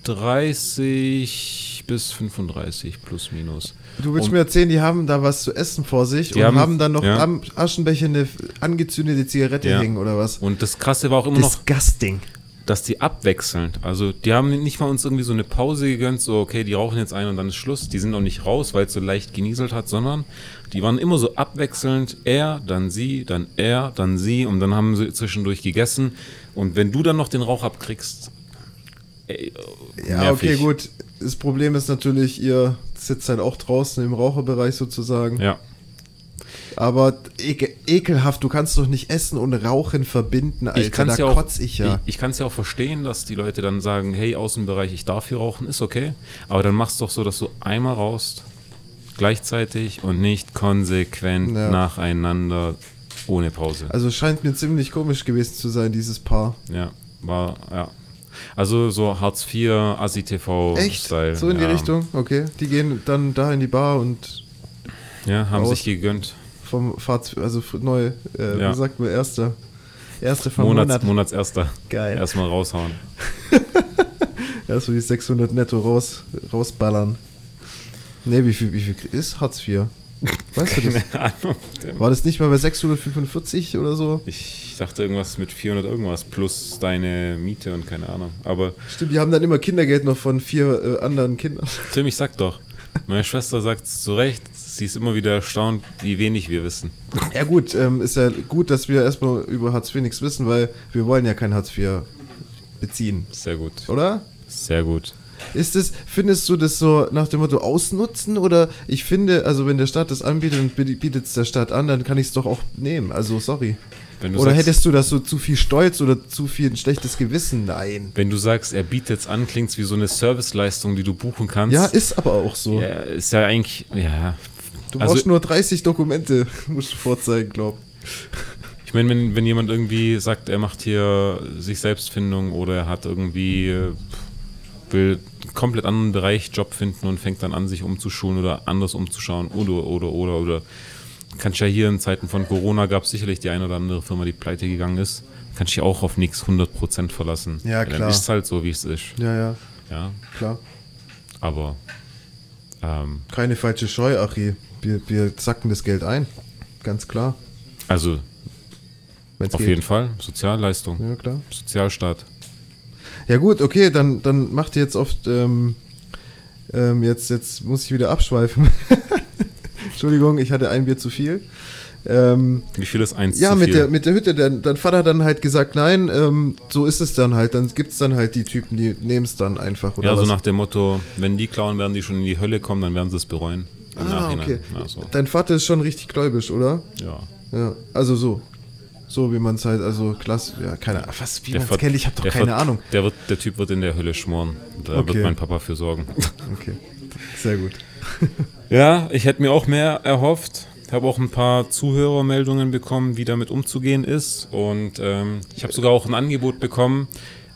30 bis 35 plus minus.
Du willst
Und-
mir erzählen, die haben da was zu essen vor sich und haben,
haben-
dann noch
ja.
am Aschenbecher eine angezündete Zigarette
Ja.
hängen oder was?
Und das Krasse war auch immer noch,
Disgusting.
Dass die abwechselnd, also die haben nicht mal uns irgendwie so eine Pause gegönnt, so okay, die rauchen jetzt ein und dann ist Schluss. Die sind auch nicht raus, weil es so leicht genieselt hat, sondern die waren immer so abwechselnd, er, dann sie, dann er, dann sie und dann haben sie zwischendurch gegessen. Und wenn du dann noch den Rauch abkriegst, ey,
Ja,
nervig.
okay, gut. Das Problem ist natürlich, ihr sitzt halt auch draußen im Raucherbereich sozusagen.
Ja,
Aber ekel, ekelhaft, du kannst doch nicht Essen und Rauchen verbinden, Alter.
ich kann es
da
ja auch,
kotz ich ja.
Ich, ich kann's ja auch verstehen, dass die Leute dann sagen, hey, Außenbereich, ich darf hier rauchen, ist okay. Aber dann machst du doch so, dass du einmal rauchst, gleichzeitig und nicht konsequent
Ja.
nacheinander ohne Pause.
Also scheint mir ziemlich komisch gewesen zu sein, dieses Paar.
Ja, war, ja. Also so Hartz IV, Assi TV
Echt?
Style.
so in die
ja.
Richtung? Okay. Die gehen dann da in die Bar und
Ja, haben
Aus.
sich gegönnt.
Vom Fahrt, also neu, äh,
Ja.
wie sagt man, erster. Erste vom
Monats,
Monat.
Monatserster.
Geil.
Erstmal raushauen.
Erst so die 600 netto raus, rausballern. Ne, wie viel, wie viel ist Hartz IV? Weißt du das?
Keine Ahnung.
War das nicht mal bei 645 oder so?
Ich dachte irgendwas mit 400 irgendwas plus deine Miete und keine Ahnung. Aber
Stimmt, die haben dann immer Kindergeld noch von vier äh, anderen Kindern.
Tim, ich sag doch, meine Schwester sagt zu Recht, sie ist immer wieder erstaunt, wie wenig wir wissen.
Ja gut, ähm, ist ja gut, dass wir erstmal über Hartz IV nichts wissen, weil wir wollen ja kein Hartz IV beziehen,
Sehr gut.
oder?
Sehr gut.
Ist es, findest du das so nach dem Motto ausnutzen oder ich finde, also wenn der Staat das anbietet und bietet es der Staat an, dann kann ich es doch auch nehmen. Also sorry.
Wenn du
Oder
sagst,
hättest du das so zu viel Stolz oder zu viel ein schlechtes Gewissen? Nein.
Wenn du sagst, er bietet es an, klingt wie so eine Serviceleistung, die du buchen kannst.
Ja, ist aber auch so.
ja, ist ja eigentlich, ja.
Du
Also-
brauchst nur 30 Dokumente, musst du vorzeigen, glaub.
Ich meine, wenn, wenn jemand irgendwie sagt, er macht hier sich Selbstfindung oder er hat irgendwie, äh, will einen komplett anderen Bereich Job finden und fängt dann an, sich umzuschulen oder anders umzuschauen oder, oder, oder, oder. Kannst ja hier in Zeiten von Corona gab es sicherlich die eine oder andere Firma, die pleite gegangen ist. Kannst dich auch auf nichts 100% verlassen.
Ja, klar.
Dann ist es halt so, wie es ist.
Ja, ja,
Ja,
klar.
aber ähm,
Keine falsche Scheu, Achi. Wir, wir zacken das Geld ein. Ganz klar.
also auf
geht.
jeden Fall Sozialleistung,
Ja, klar.
Sozialstaat.
Ja gut, okay, dann, dann macht ihr jetzt oft, ähm, ähm, jetzt, jetzt muss ich wieder abschweifen. Entschuldigung, ich hatte ein Bier zu viel. Ähm,
Wie viel ist eins
ja, mit
viel?
der, mit der Hütte, dein, dein Vater hat dann halt gesagt, nein, ähm, so ist es dann halt. Dann gibt es dann halt die Typen, die nehmen es dann einfach.
Ja, so
was?
nach dem Motto, wenn die klauen, werden die schon in die Hölle kommen, dann werden sie es bereuen. Im
Ah,
Nachhinein.
okay.
Ja, so.
Dein Vater ist schon richtig gläubisch, oder?
ja.
Ja, also so. So wie man es halt, also klasse, ja, keine Ahnung, was, wie man es kennt, ich habe doch keine Ahnung.
Der, wird, der Typ wird in der Hölle schmoren. Da
Okay.
wird mein Papa für sorgen.
Okay, sehr gut.
Ja, ich hätte mir auch mehr erhofft. Habe auch ein paar Zuhörermeldungen bekommen, wie damit umzugehen ist. Und ähm, ich habe sogar auch ein Angebot bekommen,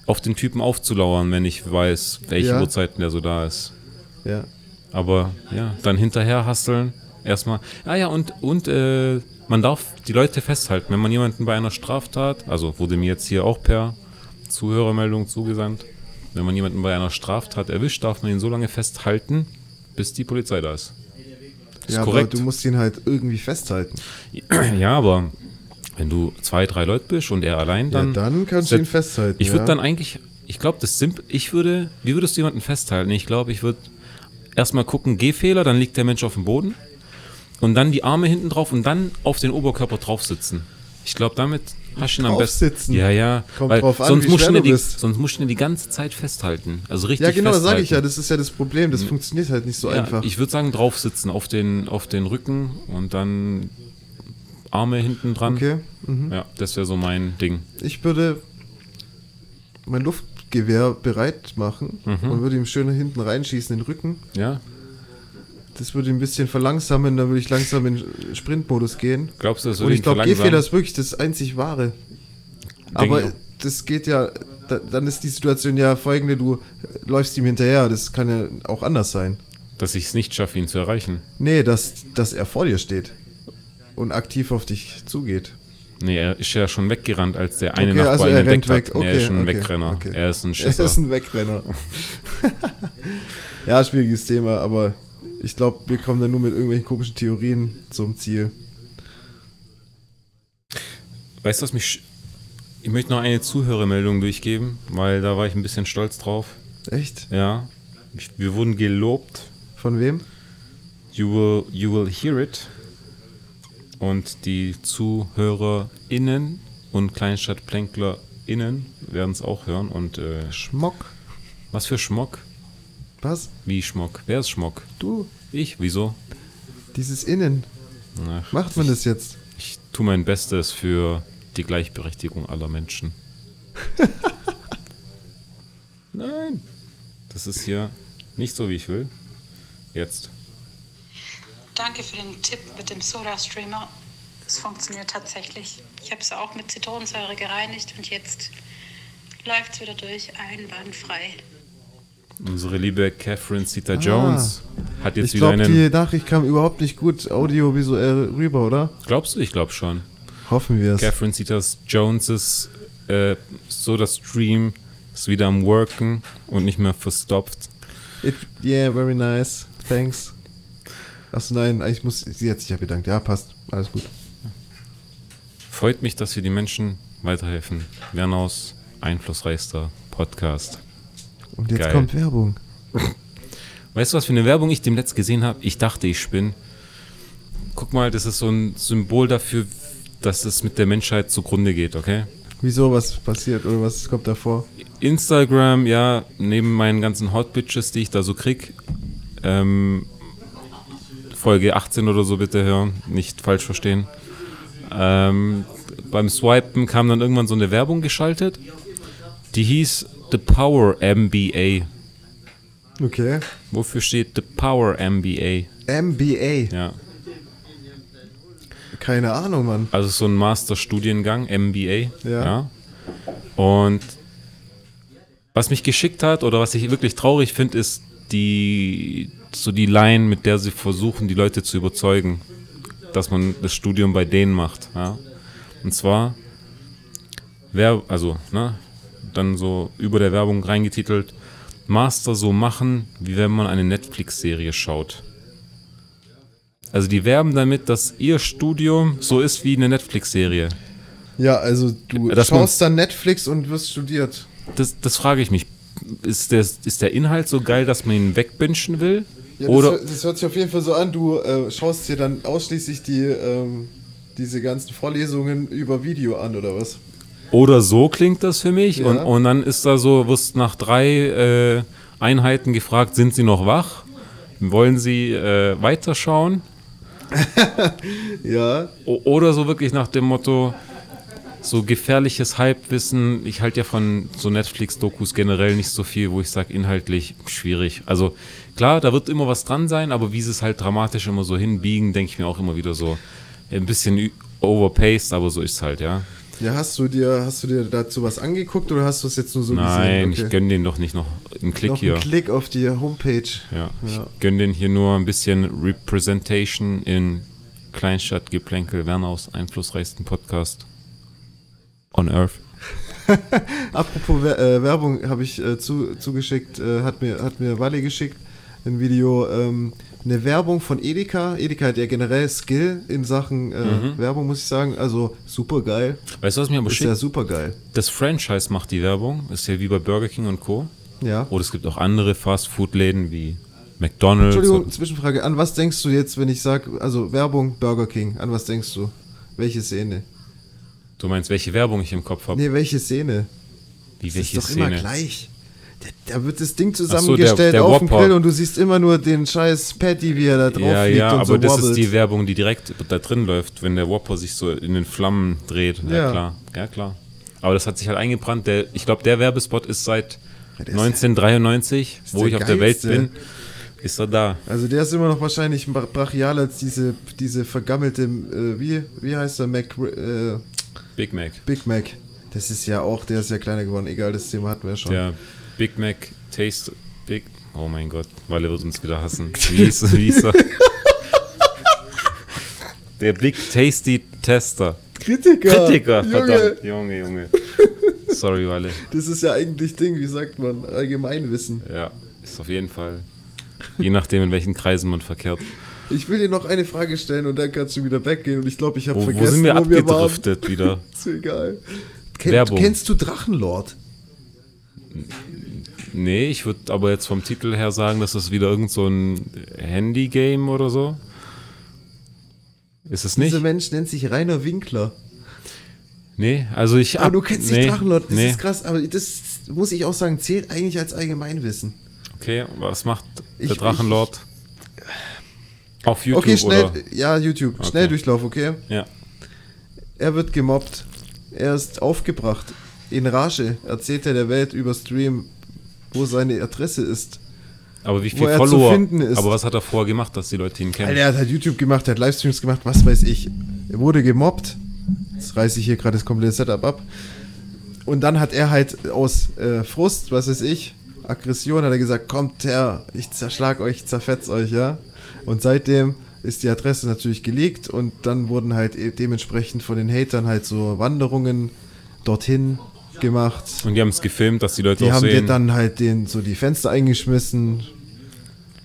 auf den Typen aufzulauern, wenn ich weiß, welche
Ja.
Uhrzeiten der so da ist.
Ja.
Aber ja, dann hinterher hasseln. Erstmal. Ah ja, und, und äh, man darf die Leute festhalten. Wenn man jemanden bei einer Straftat, also wurde mir jetzt hier auch per Zuhörermeldung zugesandt, wenn man jemanden bei einer Straftat erwischt, darf man ihn so lange festhalten, bis die Polizei da ist. Ist
ja,
korrekt.
aber du musst ihn halt irgendwie festhalten.
ja, aber wenn du zwei, drei Leute bist und er allein, dann.
ja, dann kannst du ihn festhalten.
Ich würde
ja.
dann eigentlich, ich glaube, das simp ich würde, wie würdest du jemanden festhalten? Ich glaube, ich würde erstmal gucken, Gehfehler, dann liegt der Mensch auf dem Boden und dann die Arme hinten drauf und dann auf den Oberkörper drauf sitzen. Ich glaube, damit hast du ihn am
Draufsitzen.
besten. Ja, ja.
Kommt
weil
drauf an,
sonst
wie
musst
schwer
du die,
bist.
sonst musst du ihn die ganze Zeit festhalten. Also richtig
Ja, genau, das sage ich ja. Das ist ja das Problem. Das funktioniert halt nicht so
Ja,
einfach.
Ich würde sagen, draufsitzen auf den, auf den Rücken und dann Arme hinten dran.
Okay. Mhm.
Ja, das wäre so mein Ding.
Ich würde mein Luftgewehr bereit machen
Mhm.
und würde ihm schön hinten reinschießen in den Rücken.
Ja?
Das würde ihn ein bisschen verlangsamen, dann würde ich langsam in Sprintmodus gehen.
Glaubst du, das
Und
würde
ich
ihn
glaube? Gehfehler ist wirklich das einzig wahre. Aber
ich auch.
das geht ja, da, dann ist die Situation ja folgende, du läufst ihm hinterher, das kann ja auch anders sein.
Dass ich es nicht schaffe, ihn zu erreichen.
Nee, dass, dass er vor dir steht und aktiv auf dich zugeht.
Nee, er ist ja schon weggerannt, als der eine
Okay,
Nachbar
also er rennt weg.
er ist
Okay,
schon ein
okay,
Wegrenner.
okay.
Er ist ein
Er
Schisser.
ist ein Wegrenner. ja, schwieriges Thema, aber ich glaube, wir kommen dann nur mit irgendwelchen komischen Theorien zum Ziel.
Weißt du, was mich. Ich möchte noch eine Zuhörermeldung durchgeben, weil da war ich ein bisschen stolz drauf.
Echt?
Ja. Wir wurden gelobt.
Von wem?
You will, you will hear it. Und die ZuhörerInnen und KleinstadtplänklerInnen werden es auch hören. Und äh,
Schmock.
was für Schmock?
Was?
Wie Schmock? Wer ist Schmock?
Du,
Ich? Wieso?
dieses Innen.
Ach,
Macht man das jetzt?
Ich tue mein Bestes für die Gleichberechtigung aller Menschen. Nein. Das ist hier nicht so, wie ich will. Jetzt.
Danke für den Tipp mit dem Soda Streamer. Es funktioniert tatsächlich. Ich habe es auch mit Zitronensäure gereinigt und jetzt läuft es wieder durch, einwandfrei.
Unsere liebe Catherine Zeta Jones hat jetzt
Ich
wieder
glaube,
einen.
die Nachricht kam überhaupt nicht gut audiovisuell rüber, oder?
Glaubst du? Ich glaube schon.
Hoffen wir es.
Catherine Zeta Joneses äh, Soda Stream ist wieder am Worken und nicht mehr verstopft.
It, yeah, very nice. Thanks. Achso, nein, eigentlich muss sie hat sich ja bedankt. Ja, passt. Alles gut.
Freut mich, dass wir die Menschen weiterhelfen. Wernaus einflussreichster Podcast.
Und jetzt
Geil.
kommt Werbung.
Weißt du, was für eine Werbung ich dem letzt gesehen habe? Ich dachte, ich spinne. Guck mal, das ist so ein Symbol dafür, dass es mit der Menschheit zugrunde geht, okay?
Wieso, was passiert oder was kommt da vor?
Instagram, ja, neben meinen ganzen Hot Bitches, die ich da so krieg, ähm, Folge 18 oder so bitte hören, nicht falsch verstehen. Ähm, beim Swipen kam dann irgendwann so eine Werbung geschaltet, die hieß The Power MBA.
Okay.
Wofür steht The Power MBA?
MBA.
Ja,
Keine Ahnung, Mann.
also so ein Masterstudiengang, MBA.
Ja.
Und was mich geschickt hat oder was ich wirklich traurig finde, ist die so die Line, mit der sie versuchen, die Leute zu überzeugen, dass man das Studium bei denen macht. Ja? Und zwar, wer, also, ne, dann so über der Werbung reingetitelt, Master so machen, wie wenn man eine Netflix-Serie schaut. Also die werben damit, dass ihr Studium so ist wie eine Netflix-Serie.
Ja, also du
Dass
schaust dann Netflix und wirst studiert.
Das, das frage ich mich. Ist der, ist der Inhalt so geil, dass man ihn wegbingen will?
Ja,
Oder
das, hört- das hört sich auf jeden Fall so an, du äh, schaust dir dann ausschließlich die, ähm, diese ganzen Vorlesungen über Video an, oder was?
Oder so klingt das für mich.
Ja.
Und, und dann ist da so, wirst nach drei äh, Einheiten gefragt, sind Sie noch wach? Wollen Sie äh, weiterschauen?
Ja,
O oder so wirklich nach dem Motto, so gefährliches Halbwissen. Ich halte ja von so Netflix-Dokus generell nicht so viel, wo ich sage, inhaltlich schwierig. Also klar, da wird immer was dran sein, aber wie sie es halt dramatisch immer so hinbiegen, denke ich mir auch immer wieder so ein bisschen overpaced, aber so ist es halt, ja.
ja, hast du dir, hast du dir dazu was angeguckt oder hast du es jetzt nur so
Nein,
gesehen?
ich gönne den doch nicht noch einen Klick
Noch
hier.
einen Klick auf die Homepage.
Ja, ich
Ja.
gönne den hier nur ein bisschen Representation in Kleinstadtgeplänkel, Wernaus einflussreichsten Podcast on Earth.
Apropos äh, Werbung habe ich äh, zu, zugeschickt, äh, hat mir hat mir Wally geschickt, ein Video, ähm, eine Werbung von Edeka. Edeka hat ja generell Skill in Sachen äh,
Mhm.
Werbung, muss ich sagen. Also super geil.
Weißt du, was mir aber
Ist ja super geil.
Das Franchise macht die Werbung, ist ja wie bei Burger King und Co.
Ja.
Oder es gibt auch andere Fast-Food-Läden wie McDonald's.
Entschuldigung, Zwischenfrage. An was denkst du jetzt, wenn ich sage, also Werbung Burger King, an was denkst du? Welche Szene?
Du meinst, welche Werbung ich im Kopf habe?
Nee, welche Szene?
Wie
Das
welche
ist doch immer
Szene?
gleich. Da, da wird das Ding
so, der-
zusammengestellt
der
auf dem. Grill und du siehst immer nur den scheiß Patty, wie er da drauf
Ja,
liegt
ja,
und
aber
so
das
wobbelt.
ist die Werbung, die direkt da drin läuft, wenn der Whopper sich so in den Flammen dreht. Ja,
Ja.
klar. Ja, klar. Aber das hat sich halt eingebrannt. Der, ich glaube, der Werbespot ist seit
Ja, der ist
1993, wo ich auf der Welt bin, ist er da.
Also der ist immer noch wahrscheinlich bra- brachialer als diese, diese vergammelte, äh, wie, wie heißt der, Mac, äh,
Big Mac.
Big Mac. Das ist ja auch, der ist ja kleiner geworden. Egal, das Thema hatten wir schon.
Der Big Mac Taste Big. Oh mein Gott, Walle wird uns wieder hassen. Wie hieß, wie hieß er? Der Big Tasty Tester.
Kritiker!
Kritiker,
Junge,
verdammt. Junge, Junge. Sorry, Walle.
das ist ja eigentlich Ding, wie sagt man, Allgemeinwissen.
Ja, ist auf jeden Fall. Je nachdem, in welchen Kreisen man verkehrt.
Ich will dir noch eine Frage stellen und dann kannst du wieder weggehen und ich glaube, ich habe vergessen,
wo sind wir
wo wir
abgedriftet wieder?
Ist egal. Kenn,
Werbung.
Kennst du Drachenlord?
Nee, ich würde aber jetzt vom Titel her sagen, das ist wieder irgend so ein Handy-Game oder so. Ist es nicht?
Dieser Mensch nennt sich Rainer Winkler.
Nee, also ich.
Aber
ab-
du kennst
nee,
nicht Drachenlord, das
nee.
ist krass, aber das muss ich auch sagen, zählt eigentlich als Allgemeinwissen.
Okay, was macht
Ich-
der Drachenlord? Auf YouTube
okay, schnell,
oder?
ja, YouTube,
Okay.
Schnelldurchlauf, okay?
Ja.
Er wird gemobbt. Er ist aufgebracht. In Rage erzählt er der Welt über Stream, wo seine Adresse ist.
Aber wie viel
er
Follower?
finden ist.
Aber was hat er vorher gemacht, dass die Leute ihn kennen?
Alter, er hat halt YouTube gemacht, er hat Livestreams gemacht, was weiß ich. Er wurde gemobbt. Jetzt reiße ich hier gerade das komplette Setup ab. Und dann hat er halt aus äh, Frust, was weiß ich, Aggression, hat er gesagt, kommt her, ich zerschlag euch, zerfetz euch, ja. Und seitdem ist die Adresse natürlich geleakt und dann wurden halt e- dementsprechend von den Hatern halt so Wanderungen dorthin gemacht.
Und die haben es gefilmt, dass die Leute
Die
auch
haben dir
sehen.
dann halt den, so die Fenster eingeschmissen,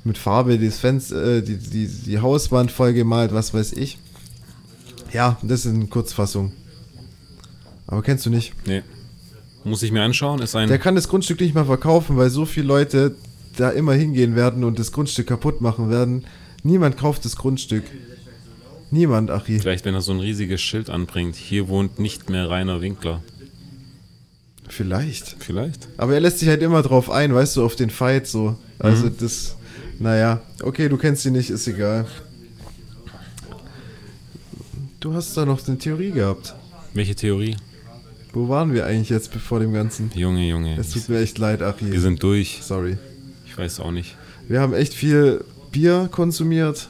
mit Farbe das Fenster, äh, die, die, die Hauswand vollgemalt, was weiß ich. Ja, das ist eine Kurzfassung. Aber kennst du nicht.
nee. Muss ich mir anschauen? Ist ein.
Der kann das Grundstück nicht mal verkaufen, weil so viele Leute da immer hingehen werden und das Grundstück kaputt machen werden. Niemand kauft das Grundstück. Niemand, Achi.
Vielleicht, wenn er so ein riesiges Schild anbringt. Hier wohnt nicht mehr Rainer Winkler.
Vielleicht.
Vielleicht?
Aber er lässt sich halt immer drauf ein, weißt du, auf den Fight so. Also das, naja, okay, du kennst ihn nicht, ist egal. Du hast da noch eine Theorie gehabt.
Welche Theorie?
Wo waren wir eigentlich jetzt vor dem Ganzen?
Junge, Junge.
Es tut mir echt leid, Achi.
Wir sind durch.
Sorry.
Ich weiß auch nicht.
Wir haben echt viel Bier konsumiert.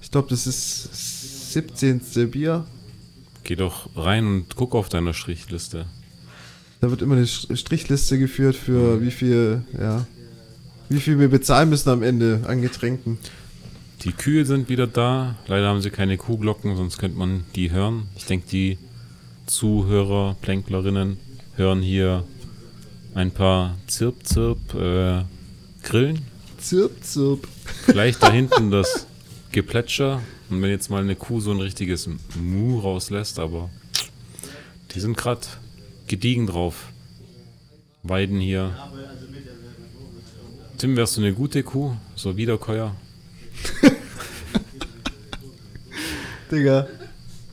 Ich glaube, das ist 17. Bier.
Geh doch rein und guck auf deiner Strichliste.
Da wird immer eine Strichliste geführt für wie viel, ja, wie viel wir bezahlen müssen am Ende an Getränken.
Die Kühe sind wieder da. Leider haben sie keine Kuhglocken, sonst könnte man die hören. Ich denke, die Zuhörer, Plänklerinnen hören hier ein paar Zirp, Zirp, äh, Grillen.
Zirp, zirp.
Vielleicht da hinten das Geplätscher. Und wenn jetzt mal eine Kuh so ein richtiges Mu rauslässt, aber die sind gerade gediegen drauf. Weiden hier. Tim, wärst du eine gute Kuh? So Wiederkäuer?
Digga.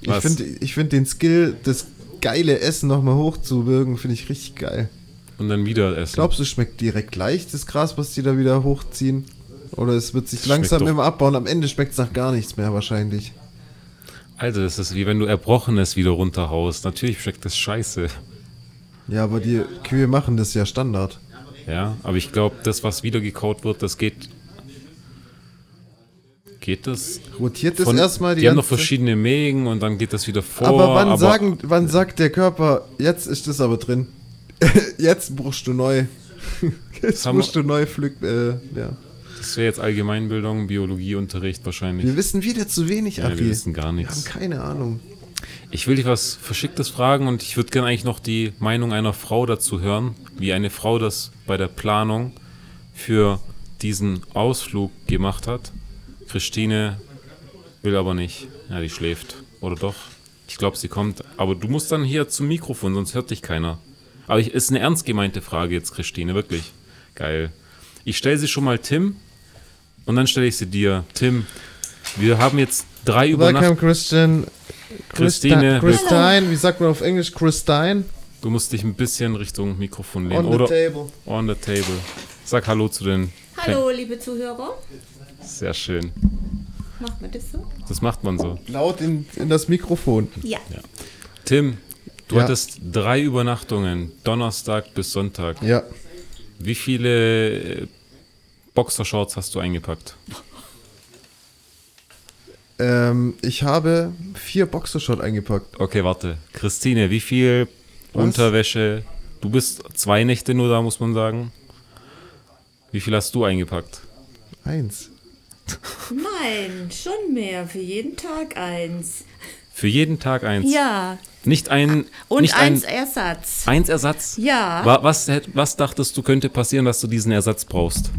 Ich finde ich find den Skill, das geile Essen nochmal hochzuwirken, finde ich richtig geil.
Und dann wieder essen.
Glaubst du, es schmeckt direkt gleich, das Gras, was die da wieder hochziehen? Oder es wird sich
Das
langsam immer abbauen, am Ende schmeckt es nach gar nichts mehr wahrscheinlich.
Alter, das ist wie wenn du Erbrochenes wieder runterhaust. Natürlich schmeckt das scheiße.
Ja, aber die Kühe machen das ja Standard.
Ja, aber ich glaube, das, was wieder gekaut wird, das geht. Geht das?
Rotiert das erstmal die,
die haben noch verschiedene Mägen und dann geht das wieder vor.
Aber wann, sagen, wann sagt der Körper, jetzt ist das aber drin? jetzt brauchst du neu. jetzt musst du neu pflück. Äh, ja.
Das wäre jetzt Allgemeinbildung, Biologieunterricht wahrscheinlich.
Wir wissen wieder zu wenig,
Ja, wir wissen gar
Wir haben
nichts.
keine Ahnung.
Ich will dich was Verschicktes fragen und ich würde gerne eigentlich noch die Meinung einer Frau dazu hören, wie eine Frau das bei der Planung für diesen Ausflug gemacht hat. Christine will aber nicht. Ja, die schläft. Oder doch? Ich glaube, sie kommt. Aber du musst dann hier zum Mikrofon, sonst hört dich keiner. Aber ich, ist eine ernst gemeinte Frage jetzt, Christine, wirklich. Geil. Ich stelle sie schon mal Tim und dann stelle ich sie dir. Tim, wir haben jetzt drei
Welcome,
Übernachtungen.
Christian.
Christine,
Christine, wie sagt man auf Englisch? Christine?
du musst dich ein bisschen Richtung Mikrofon lehnen.
On the
Oder
table.
on the table. Sag Hallo zu den.
Hallo, liebe Zuhörer.
Sehr schön.
Macht man das so?
Das macht man so.
Laut in, in das Mikrofon.
Ja.
Tim, du
Ja.
hattest drei Übernachtungen, Donnerstag bis Sonntag.
Ja.
Wie viele äh, Boxershorts hast du eingepackt?
Ähm, ich habe vier Boxershot eingepackt.
Okay, warte. Christine, wie viel
Was?
Unterwäsche? Du bist zwei Nächte nur da, muss man sagen. Wie viel hast du eingepackt?
Eins.
Nein, schon mehr. Für jeden Tag eins.
Für jeden Tag eins.
Ja.
Nicht ein.
Und
nicht
eins
ein,
Ersatz.
eins Ersatz.
Ja.
Wa- Was, was dachtest du könnte passieren, dass du diesen Ersatz brauchst?